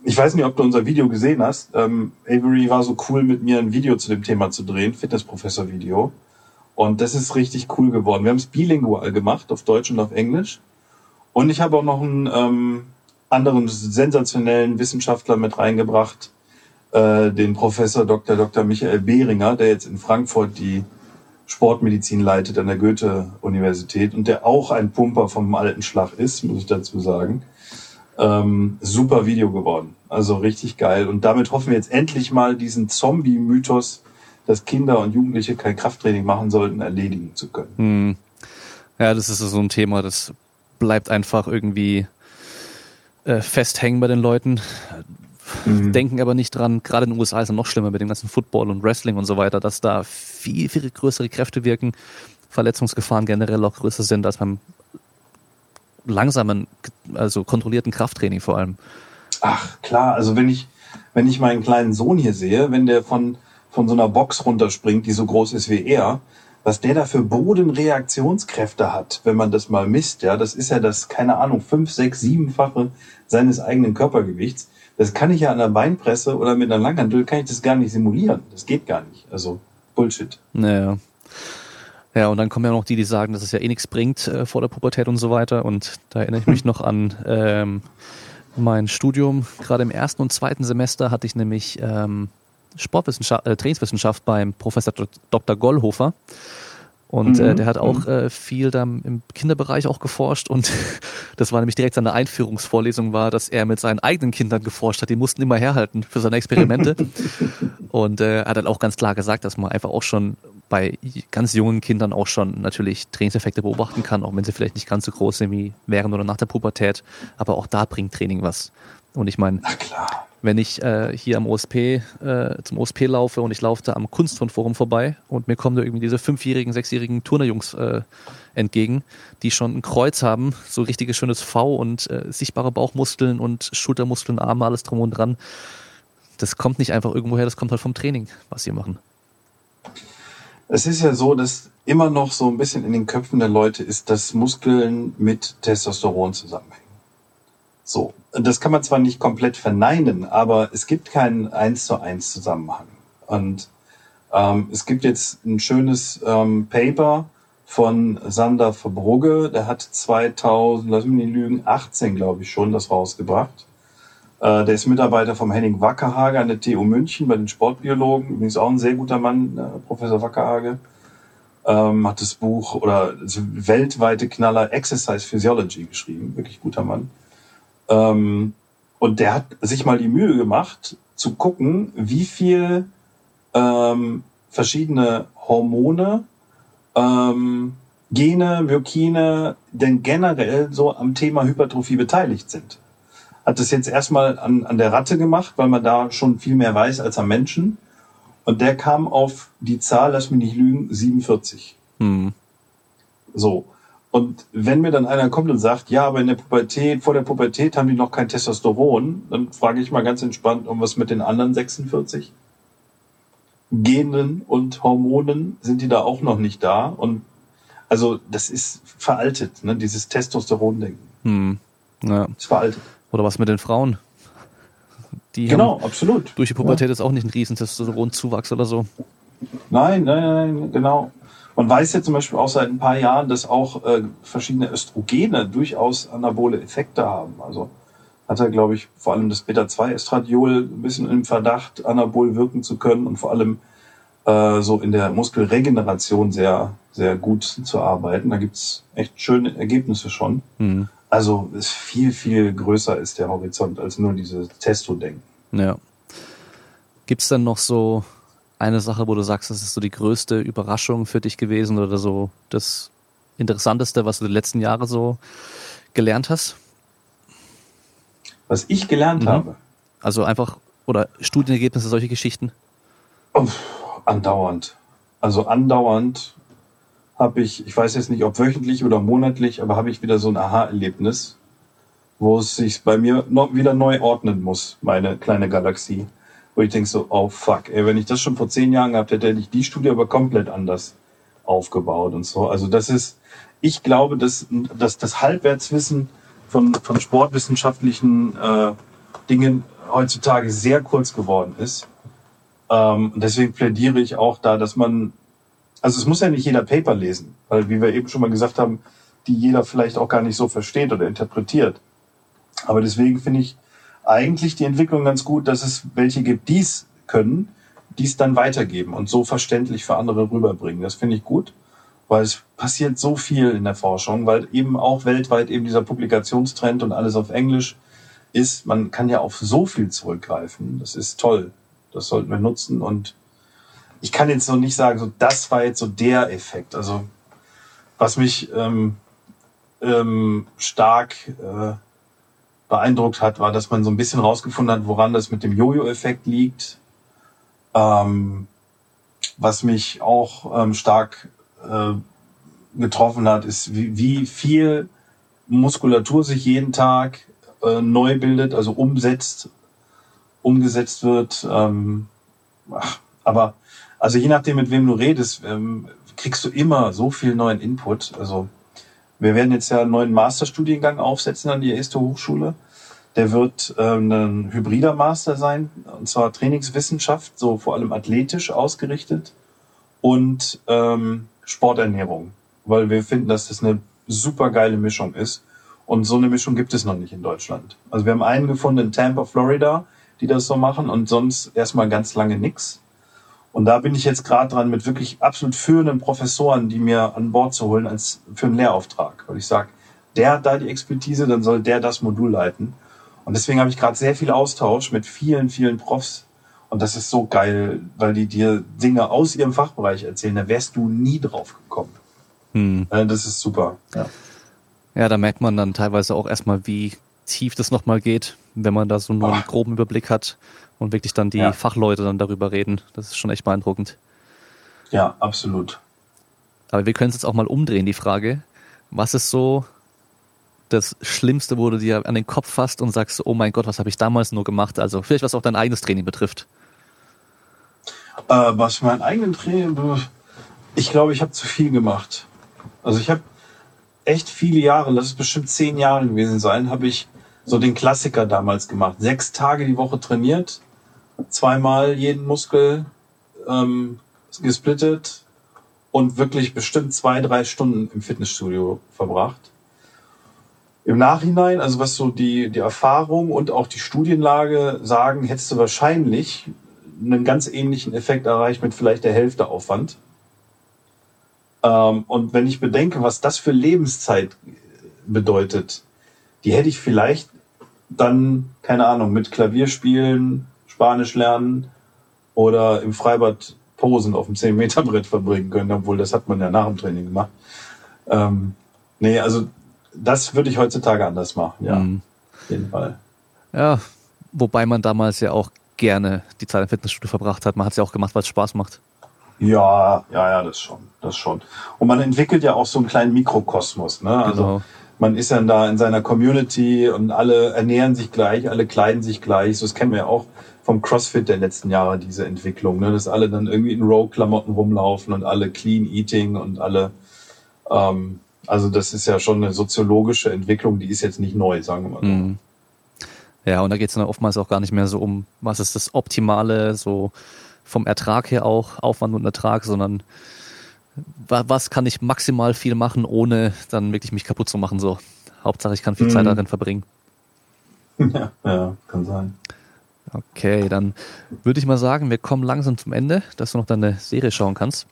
ich weiß nicht, ob du unser Video gesehen hast. Ähm, Avery war so cool, mit mir ein Video zu dem Thema zu drehen, Fitnessprofessor-Video. Und das ist richtig cool geworden. Wir haben es bilingual gemacht, auf Deutsch und auf Englisch. Und ich habe auch noch einen ähm, anderen sensationellen Wissenschaftler mit reingebracht, äh, den Professor Dr. Dr. Michael Behringer, der jetzt in Frankfurt die Sportmedizin leitet an der Goethe-Universität und der auch ein Pumper vom alten Schlag ist, muss ich dazu sagen. Ähm, super Video geworden. Also richtig geil. Und damit hoffen wir jetzt endlich mal diesen Zombie-Mythos dass Kinder und Jugendliche kein Krafttraining machen sollten, erledigen zu können. Hm. Ja, das ist so ein Thema, das bleibt einfach irgendwie äh, festhängen bei den Leuten. Mhm. Denken aber nicht dran, gerade in den USA ist es noch schlimmer mit dem ganzen Football und Wrestling und so weiter, dass da viel, viel größere Kräfte wirken, Verletzungsgefahren generell auch größer sind als beim langsamen, also kontrollierten Krafttraining vor allem. Ach klar, also wenn ich, wenn ich meinen kleinen Sohn hier sehe, wenn der von von so einer Box runterspringt, die so groß ist wie er, was der da für Bodenreaktionskräfte hat, wenn man das mal misst, ja, das ist ja das, keine Ahnung, fünf, sechs, siebenfache seines eigenen Körpergewichts. Das kann ich ja an der Beinpresse oder mit einer Langhantel, kann ich das gar nicht simulieren. Das geht gar nicht. Also Bullshit. Naja. Ja, und dann kommen ja noch die, die sagen, dass es ja eh nichts bringt äh, vor der Pubertät und so weiter. Und da erinnere ich mich noch an ähm, mein Studium. Gerade im ersten und zweiten Semester hatte ich nämlich ähm, Sportwissenschaft, äh, Trainingswissenschaft beim Professor Dr. Gollhofer. Und äh, mhm. äh, der hat auch mhm. äh, viel da im Kinderbereich auch geforscht und das war nämlich direkt seine Einführungsvorlesung war, dass er mit seinen eigenen Kindern geforscht hat. Die mussten immer herhalten für seine Experimente. und äh, er hat halt auch ganz klar gesagt, dass man einfach auch schon bei ganz jungen Kindern auch schon natürlich Trainingseffekte beobachten kann, auch wenn sie vielleicht nicht ganz so groß sind wie während oder nach der Pubertät. Aber auch da bringt Training was. Und ich meine, wenn ich äh, hier am OSP äh, zum OSP laufe und ich laufe da am Kunstfondforum vorbei und mir kommen da irgendwie diese fünfjährigen, sechsjährigen Turnerjungs äh, entgegen, die schon ein Kreuz haben, so richtiges schönes V und äh, sichtbare Bauchmuskeln und Schultermuskeln, Arme, alles drum und dran. Das kommt nicht einfach irgendwo her, das kommt halt vom Training, was sie machen. Es ist ja so, dass immer noch so ein bisschen in den Köpfen der Leute ist, dass Muskeln mit Testosteron zusammenhängen. So, das kann man zwar nicht komplett verneinen, aber es gibt keinen eins zu eins Zusammenhang. Und ähm, es gibt jetzt ein schönes ähm, Paper von Sander Verbrugge, der hat 2000, lass mich nicht lügen, 18 glaube ich schon das rausgebracht. Äh, der ist Mitarbeiter vom Henning Wackerhage an der TU München bei den Sportbiologen, übrigens auch ein sehr guter Mann, äh, Professor Wackerhage. Ähm, hat das Buch oder das weltweite Knaller Exercise Physiology geschrieben, wirklich guter Mann. Ähm, und der hat sich mal die Mühe gemacht, zu gucken, wie viel ähm, verschiedene Hormone, ähm, Gene, Myokine denn generell so am Thema Hypertrophie beteiligt sind. Hat das jetzt erstmal an, an der Ratte gemacht, weil man da schon viel mehr weiß als am Menschen. Und der kam auf die Zahl, lass mich nicht lügen, 47. Hm. So. Und wenn mir dann einer kommt und sagt, ja, aber in der Pubertät, vor der Pubertät haben die noch kein Testosteron, dann frage ich mal ganz entspannt, um was mit den anderen 46? Genen und Hormonen, sind die da auch noch nicht da? Und also das ist veraltet, ne? dieses Testosteron-Denken. Hm. Ja. Ist veraltet. Oder was mit den Frauen? Die genau, absolut. Durch die Pubertät ja. ist auch nicht ein riesen Testosteronzuwachs oder so. Nein, nein, nein, genau. Man weiß ja zum Beispiel auch seit ein paar Jahren, dass auch äh, verschiedene Östrogene durchaus anabole Effekte haben. Also hat er, glaube ich, vor allem das Beta-2-Estradiol ein bisschen im Verdacht, anabol wirken zu können und vor allem äh, so in der Muskelregeneration sehr, sehr gut zu arbeiten. Da gibt's echt schöne Ergebnisse schon. Mhm. Also ist viel, viel größer ist der Horizont als nur dieses Testo-Denken. Ja. Gibt's dann noch so eine Sache, wo du sagst, das ist so die größte Überraschung für dich gewesen oder so das Interessanteste, was du die letzten Jahre so gelernt hast? Was ich gelernt mhm. habe? Also einfach, oder Studienergebnisse, solche Geschichten? Oh, andauernd. Also andauernd habe ich, ich weiß jetzt nicht, ob wöchentlich oder monatlich, aber habe ich wieder so ein Aha-Erlebnis, wo es sich bei mir noch wieder neu ordnen muss, meine kleine Galaxie. Wo ich denke so, oh fuck, ey, wenn ich das schon vor zehn Jahren gehabt hätte, hätte ich die Studie aber komplett anders aufgebaut und so. Also das ist, ich glaube, dass, dass das Halbwertswissen von, von sportwissenschaftlichen äh, Dingen heutzutage sehr kurz geworden ist. Ähm, deswegen plädiere ich auch da, dass man, also es muss ja nicht jeder Paper lesen, weil wie wir eben schon mal gesagt haben, die jeder vielleicht auch gar nicht so versteht oder interpretiert. Aber deswegen finde ich eigentlich die Entwicklung ganz gut, dass es welche gibt, die es können, die es dann weitergeben und so verständlich für andere rüberbringen. Das finde ich gut weil es passiert so viel in der Forschung, weil eben auch weltweit eben dieser Publikationstrend und alles auf Englisch ist. Man kann ja auf so viel zurückgreifen. Das ist toll. Das sollten wir nutzen. Und ich kann jetzt noch nicht sagen, so das war jetzt so der Effekt. Also was mich ähm, ähm, stark äh, beeindruckt hat, war, dass man so ein bisschen rausgefunden hat, woran das mit dem Jojo-Effekt liegt. Ähm, was mich auch ähm, stark äh, getroffen hat, ist, wie, wie viel Muskulatur sich jeden Tag äh, neu bildet, also umsetzt, umgesetzt wird. Ähm, ach, aber also je nachdem, mit wem du redest, ähm, kriegst du immer so viel neuen Input. Also wir werden jetzt ja einen neuen Masterstudiengang aufsetzen an die erste Hochschule. Der wird ähm, ein hybrider Master sein, und zwar Trainingswissenschaft, so vor allem athletisch ausgerichtet und ähm, Sporternährung, weil wir finden, dass das eine super geile Mischung ist. Und so eine Mischung gibt es noch nicht in Deutschland. Also wir haben einen gefunden in Tampa, Florida, die das so machen und sonst erstmal ganz lange nix. Und da bin ich jetzt gerade dran, mit wirklich absolut führenden Professoren, die mir an Bord zu holen als für einen Lehrauftrag. Weil ich sage, der hat da die Expertise, dann soll der das Modul leiten. Und deswegen habe ich gerade sehr viel Austausch mit vielen, vielen Profs, und das ist so geil, weil die dir Dinge aus ihrem Fachbereich erzählen, da wärst du nie drauf gekommen. Hm. Äh, das ist super. Ja. ja, da merkt man dann teilweise auch erstmal, wie tief das nochmal geht, wenn man da so nur einen groben Überblick hat und wirklich dann die ja. Fachleute dann darüber reden. Das ist schon echt beeindruckend. Ja, absolut. Aber wir können es jetzt auch mal umdrehen, die Frage. Was ist so das Schlimmste, wo du dir an den Kopf fasst und sagst, oh mein Gott, was habe ich damals nur gemacht? Also vielleicht was auch dein eigenes Training betrifft. Äh, was mein eigenes Training ich glaube, ich habe zu viel gemacht. Also ich habe echt viele Jahre, lass es bestimmt zehn Jahre gewesen sein, habe ich so den Klassiker damals gemacht. Sechs Tage die Woche trainiert, zweimal jeden Muskel ähm, gesplittet und wirklich bestimmt zwei, drei Stunden im Fitnessstudio verbracht. Im Nachhinein, also was so die, die Erfahrung und auch die Studienlage sagen, hättest du wahrscheinlich einen ganz ähnlichen Effekt erreicht mit vielleicht der Hälfte Aufwand. Ähm, und wenn ich bedenke, was das für Lebenszeit bedeutet, die hätte ich vielleicht dann, keine Ahnung, mit Klavier spielen, Spanisch lernen oder im Freibad Posen auf dem 10-Meter-Brett verbringen können, obwohl das hat man ja nach dem Training gemacht. Ähm, nee, also das würde ich heutzutage anders machen, ja. Mhm. Auf jeden Fall. Ja, wobei man damals ja auch gerne die Zeit im Fitnessstudio verbracht hat. Man hat es ja auch gemacht, weil es Spaß macht. Ja, ja, ja, das schon, das schon. Und man entwickelt ja auch so einen kleinen Mikrokosmos, ne? Also genau. Man ist dann da in seiner Community und alle ernähren sich gleich, alle kleiden sich gleich. So, das kennen wir ja auch vom CrossFit der letzten Jahre, diese Entwicklung, ne? Dass alle dann irgendwie in Row-Klamotten rumlaufen und alle Clean Eating und alle ähm, also das ist ja schon eine soziologische Entwicklung, die ist jetzt nicht neu, sagen wir mal. Mhm. Ja, und da geht es dann oftmals auch gar nicht mehr so um, was ist das Optimale, so vom Ertrag her auch, Aufwand und Ertrag, sondern was kann ich maximal viel machen, ohne dann wirklich mich kaputt zu machen. So, Hauptsache ich kann viel mhm. Zeit darin verbringen. Ja, ja, kann sein. Okay, dann würde ich mal sagen, wir kommen langsam zum Ende, dass du noch deine Serie schauen kannst.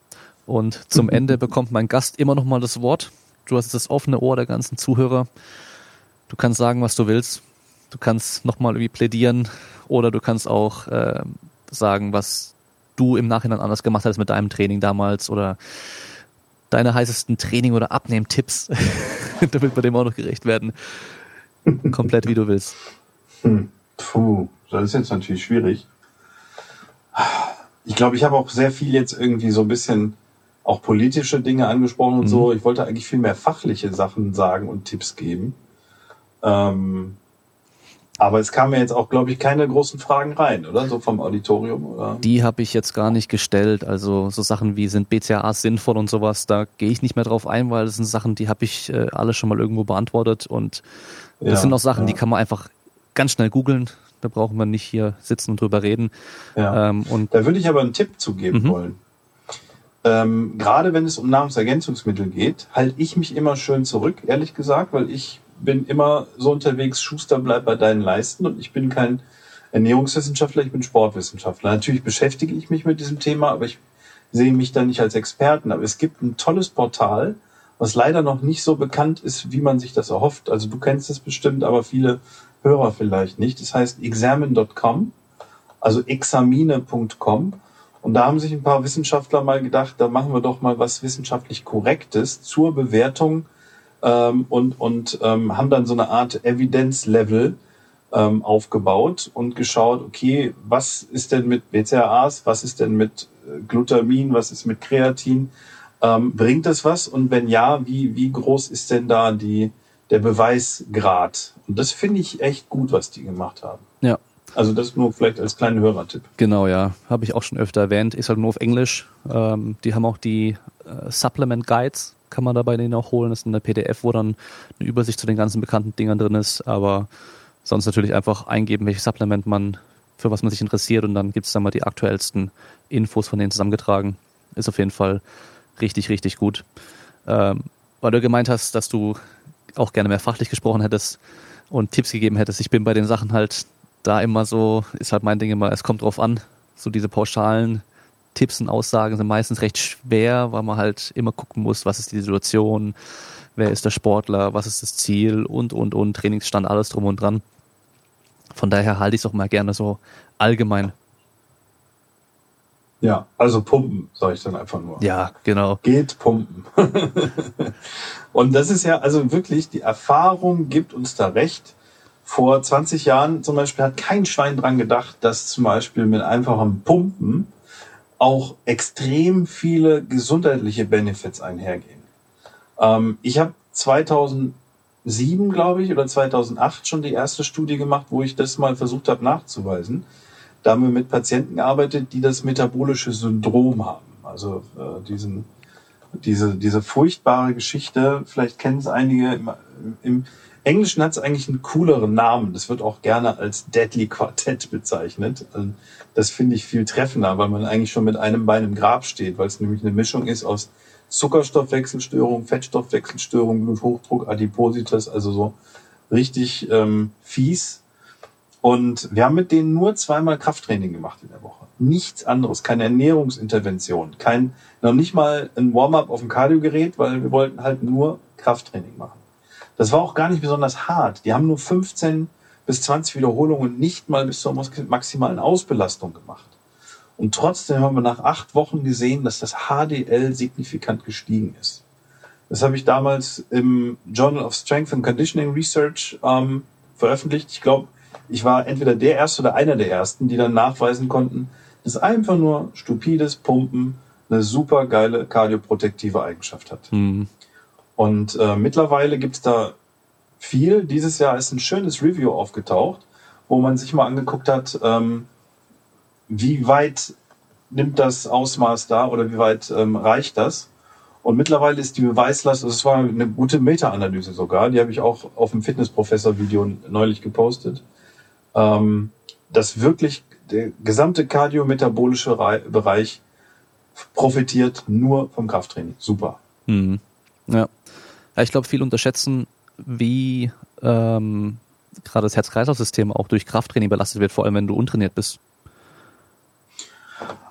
Und zum Ende bekommt mein Gast immer noch mal das Wort. Du hast das offene Ohr der ganzen Zuhörer. Du kannst sagen, was du willst. Du kannst nochmal irgendwie plädieren oder du kannst auch äh, sagen, was du im Nachhinein anders gemacht hast mit deinem Training damals oder deine heißesten Training- oder Abnehmtipps, damit wir dem auch noch gerecht werden. Komplett wie du willst. Hm. Puh, das ist jetzt natürlich schwierig. Ich glaube, ich habe auch sehr viel jetzt irgendwie so ein bisschen auch politische Dinge angesprochen und mhm. so. Ich wollte eigentlich viel mehr fachliche Sachen sagen und Tipps geben. Ähm, aber es kamen ja jetzt auch, glaube ich, keine großen Fragen rein, oder? So vom Auditorium, oder? Die habe ich jetzt gar nicht gestellt. Also so Sachen wie sind BCAAs sinnvoll und sowas, da gehe ich nicht mehr drauf ein, weil das sind Sachen, die habe ich äh, alle schon mal irgendwo beantwortet. Und das ja, sind auch Sachen, ja. die kann man einfach ganz schnell googeln. Da brauchen wir nicht hier sitzen und drüber reden. Ja. Ähm, und da würde ich aber einen Tipp zugeben mhm. wollen. Ähm, gerade wenn es um Nahrungsergänzungsmittel geht, halte ich mich immer schön zurück, ehrlich gesagt, weil ich bin immer so unterwegs, Schuster bleibt bei deinen Leisten und ich bin kein Ernährungswissenschaftler, ich bin Sportwissenschaftler. Natürlich beschäftige ich mich mit diesem Thema, aber ich sehe mich da nicht als Experten. Aber es gibt ein tolles Portal, was leider noch nicht so bekannt ist, wie man sich das erhofft. Also du kennst es bestimmt, aber viele Hörer vielleicht nicht. Das heißt examine.com, also examine.com. Und da haben sich ein paar Wissenschaftler mal gedacht, da machen wir doch mal was wissenschaftlich Korrektes zur Bewertung ähm, und, und ähm, haben dann so eine Art Evidenzlevel ähm, aufgebaut und geschaut, okay, was ist denn mit BCAAs, was ist denn mit äh, Glutamin, was ist mit Kreatin? Ähm, bringt das was? Und wenn ja, wie, wie groß ist denn da die, der Beweisgrad. Und das finde ich echt gut, was die gemacht haben. Ja. Also das nur vielleicht als kleinen Hörertipp. Genau, ja. Habe ich auch schon öfter erwähnt. Ist halt nur auf Englisch. Ähm, die haben auch die äh, Supplement Guides, kann man da bei denen auch holen. Das ist eine PDF, wo dann eine Übersicht zu den ganzen bekannten Dingern drin ist. Aber sonst natürlich einfach eingeben, welches Supplement man, für was man sich interessiert. Und dann gibt es da mal die aktuellsten Infos von denen zusammengetragen. Ist auf jeden Fall richtig, richtig gut. Ähm, weil du gemeint hast, dass du auch gerne mehr fachlich gesprochen hättest und Tipps gegeben hättest. Ich bin bei den Sachen halt da immer so, ist halt mein Ding immer, es kommt drauf an. So diese pauschalen Tipps und Aussagen sind meistens recht schwer, weil man halt immer gucken muss, was ist die Situation, wer ist der Sportler, was ist das Ziel und, und, und, Trainingsstand, alles drum und dran. Von daher halte ich es auch mal gerne so allgemein. Ja, also pumpen, sage ich dann einfach nur. Ja, genau. Geht pumpen. Und das ist ja also wirklich, die Erfahrung gibt uns da recht. Vor 20 Jahren zum Beispiel hat kein Schwein dran gedacht, dass zum Beispiel mit einfachem Pumpen auch extrem viele gesundheitliche Benefits einhergehen. Ähm, ich habe 2007, glaube ich, oder 2008 schon die erste Studie gemacht, wo ich das mal versucht habe nachzuweisen. Da haben wir mit Patienten gearbeitet, die das metabolische Syndrom haben, also äh, diesen diese, diese furchtbare Geschichte, vielleicht kennen es einige, im, Englischen hat es eigentlich einen cooleren Namen. Das wird auch gerne als Deadly Quartett bezeichnet. Also das finde ich viel treffender, weil man eigentlich schon mit einem Bein im Grab steht, weil es nämlich eine Mischung ist aus Zuckerstoffwechselstörung, Fettstoffwechselstörung, Bluthochdruck, Adipositas, also so richtig ähm, fies. Und wir haben mit denen nur zweimal Krafttraining gemacht in der Woche. Nichts anderes, keine Ernährungsintervention, kein, noch nicht mal ein Warm-up auf dem Kardiogerät, weil wir wollten halt nur Krafttraining machen. Das war auch gar nicht besonders hart. Die haben nur 15 bis 20 Wiederholungen nicht mal bis zur maximalen Ausbelastung gemacht. Und trotzdem haben wir nach acht Wochen gesehen, dass das HDL signifikant gestiegen ist. Das habe ich damals im Journal of Strength and Conditioning Research ähm, veröffentlicht. Ich glaube, ich war entweder der Erste oder einer der Ersten, die dann nachweisen konnten, dass einfach nur stupides Pumpen eine super geile kardioprotektive Eigenschaft hat. Mhm. Und äh, mittlerweile gibt's da viel. Dieses Jahr ist ein schönes Review aufgetaucht, wo man sich mal angeguckt hat, ähm, wie weit nimmt das Ausmaß da oder wie weit ähm, reicht das? Und mittlerweile ist die Beweislast, also es war eine gute Meta-Analyse sogar, die habe ich auch auf dem Fitnessprofessor-Video neulich gepostet ähm, dass wirklich der gesamte kardiometabolische Bereich profitiert nur vom Krafttraining. Super. Mhm. Ja. Ja, ich glaube, viele unterschätzen, wie ähm, gerade das Herz-Kreislauf-System auch durch Krafttraining belastet wird, vor allem wenn du untrainiert bist.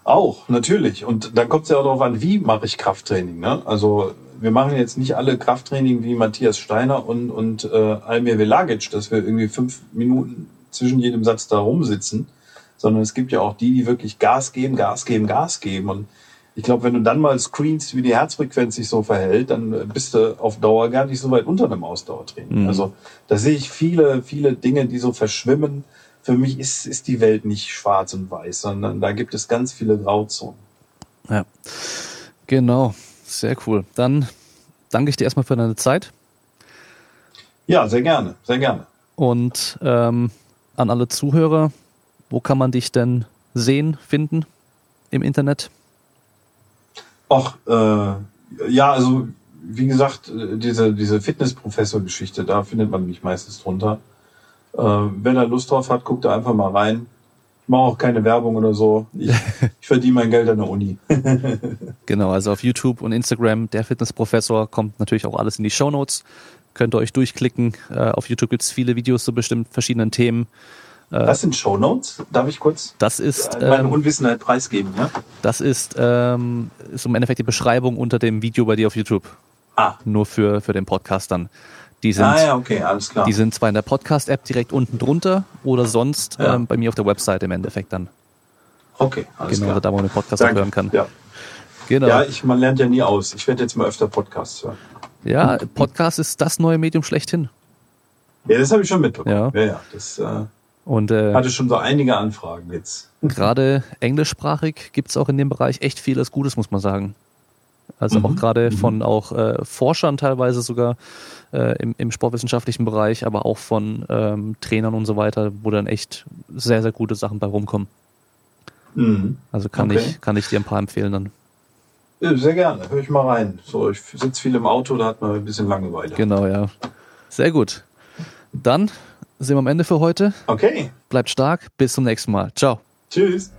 Auch, natürlich. Und dann kommt es ja auch darauf an, wie mache ich Krafttraining. Ne? Also wir machen jetzt nicht alle Krafttraining wie Matthias Steiner und, und äh, Almir Velagic, dass wir irgendwie fünf Minuten zwischen jedem Satz da rumsitzen, sondern es gibt ja auch die, die wirklich Gas geben, Gas geben, Gas geben. Und ich glaube, wenn du dann mal screens, wie die Herzfrequenz sich so verhält, dann bist du auf Dauer gar nicht so weit unter einem Ausdauertraining. Mhm. Also da sehe ich viele, viele Dinge, die so verschwimmen. Für mich ist, ist die Welt nicht schwarz und weiß, sondern da gibt es ganz viele Grauzonen. Ja, genau. Sehr cool. Dann danke ich dir erstmal für deine Zeit. Ja, sehr gerne, sehr gerne. Und ähm, an alle Zuhörer, wo kann man dich denn sehen, finden im Internet? Ach, äh, ja, also wie gesagt, diese, diese Fitnessprofessor-Geschichte, da findet man mich meistens drunter. Äh, wer da Lust drauf hat, guckt da einfach mal rein. Ich mache auch keine Werbung oder so. Ich, ich verdiene mein Geld an der Uni. genau, also auf YouTube und Instagram, der Fitnessprofessor, kommt natürlich auch alles in die Show Notes. Könnt ihr euch durchklicken. Äh, auf YouTube gibt es viele Videos zu bestimmt verschiedenen Themen. Äh, Was sind Show Notes? Darf ich kurz das ist, meine ähm, Unwissenheit preisgeben? Ja? Das ist, ähm, ist im Endeffekt die Beschreibung unter dem Video bei dir auf YouTube. Ah. Nur für, für den Podcast dann. Die sind, ah ja, okay, alles klar. Die sind zwar in der Podcast-App direkt unten drunter oder sonst ja. ähm, bei mir auf der Website im Endeffekt dann. Okay, alles genau, klar. da wo man den Podcast auch hören kann. Ja. Genau. Ja, ich, man lernt ja nie aus. Ich werde jetzt mal öfter Podcasts hören. Ja, Podcast ist das neue Medium schlechthin. Ja, das habe ich schon mitbekommen. Ja, ja, ja das äh, und, äh, hatte schon so einige Anfragen jetzt. Gerade englischsprachig gibt's auch in dem Bereich echt vieles Gutes, muss man sagen. Also mhm. auch gerade mhm. von auch äh, Forschern teilweise sogar äh, im, im sportwissenschaftlichen Bereich, aber auch von ähm, Trainern und so weiter, wo dann echt sehr, sehr gute Sachen bei rumkommen. Mhm. Also kann okay. ich, kann ich dir ein paar empfehlen dann. Ja, sehr gerne, höre ich mal rein. So, ich sitze viel im Auto, da hat man ein bisschen Langeweile. Genau, ja. Sehr gut. Dann sind wir am Ende für heute. Okay. Bleibt stark, bis zum nächsten Mal. Ciao. Tschüss.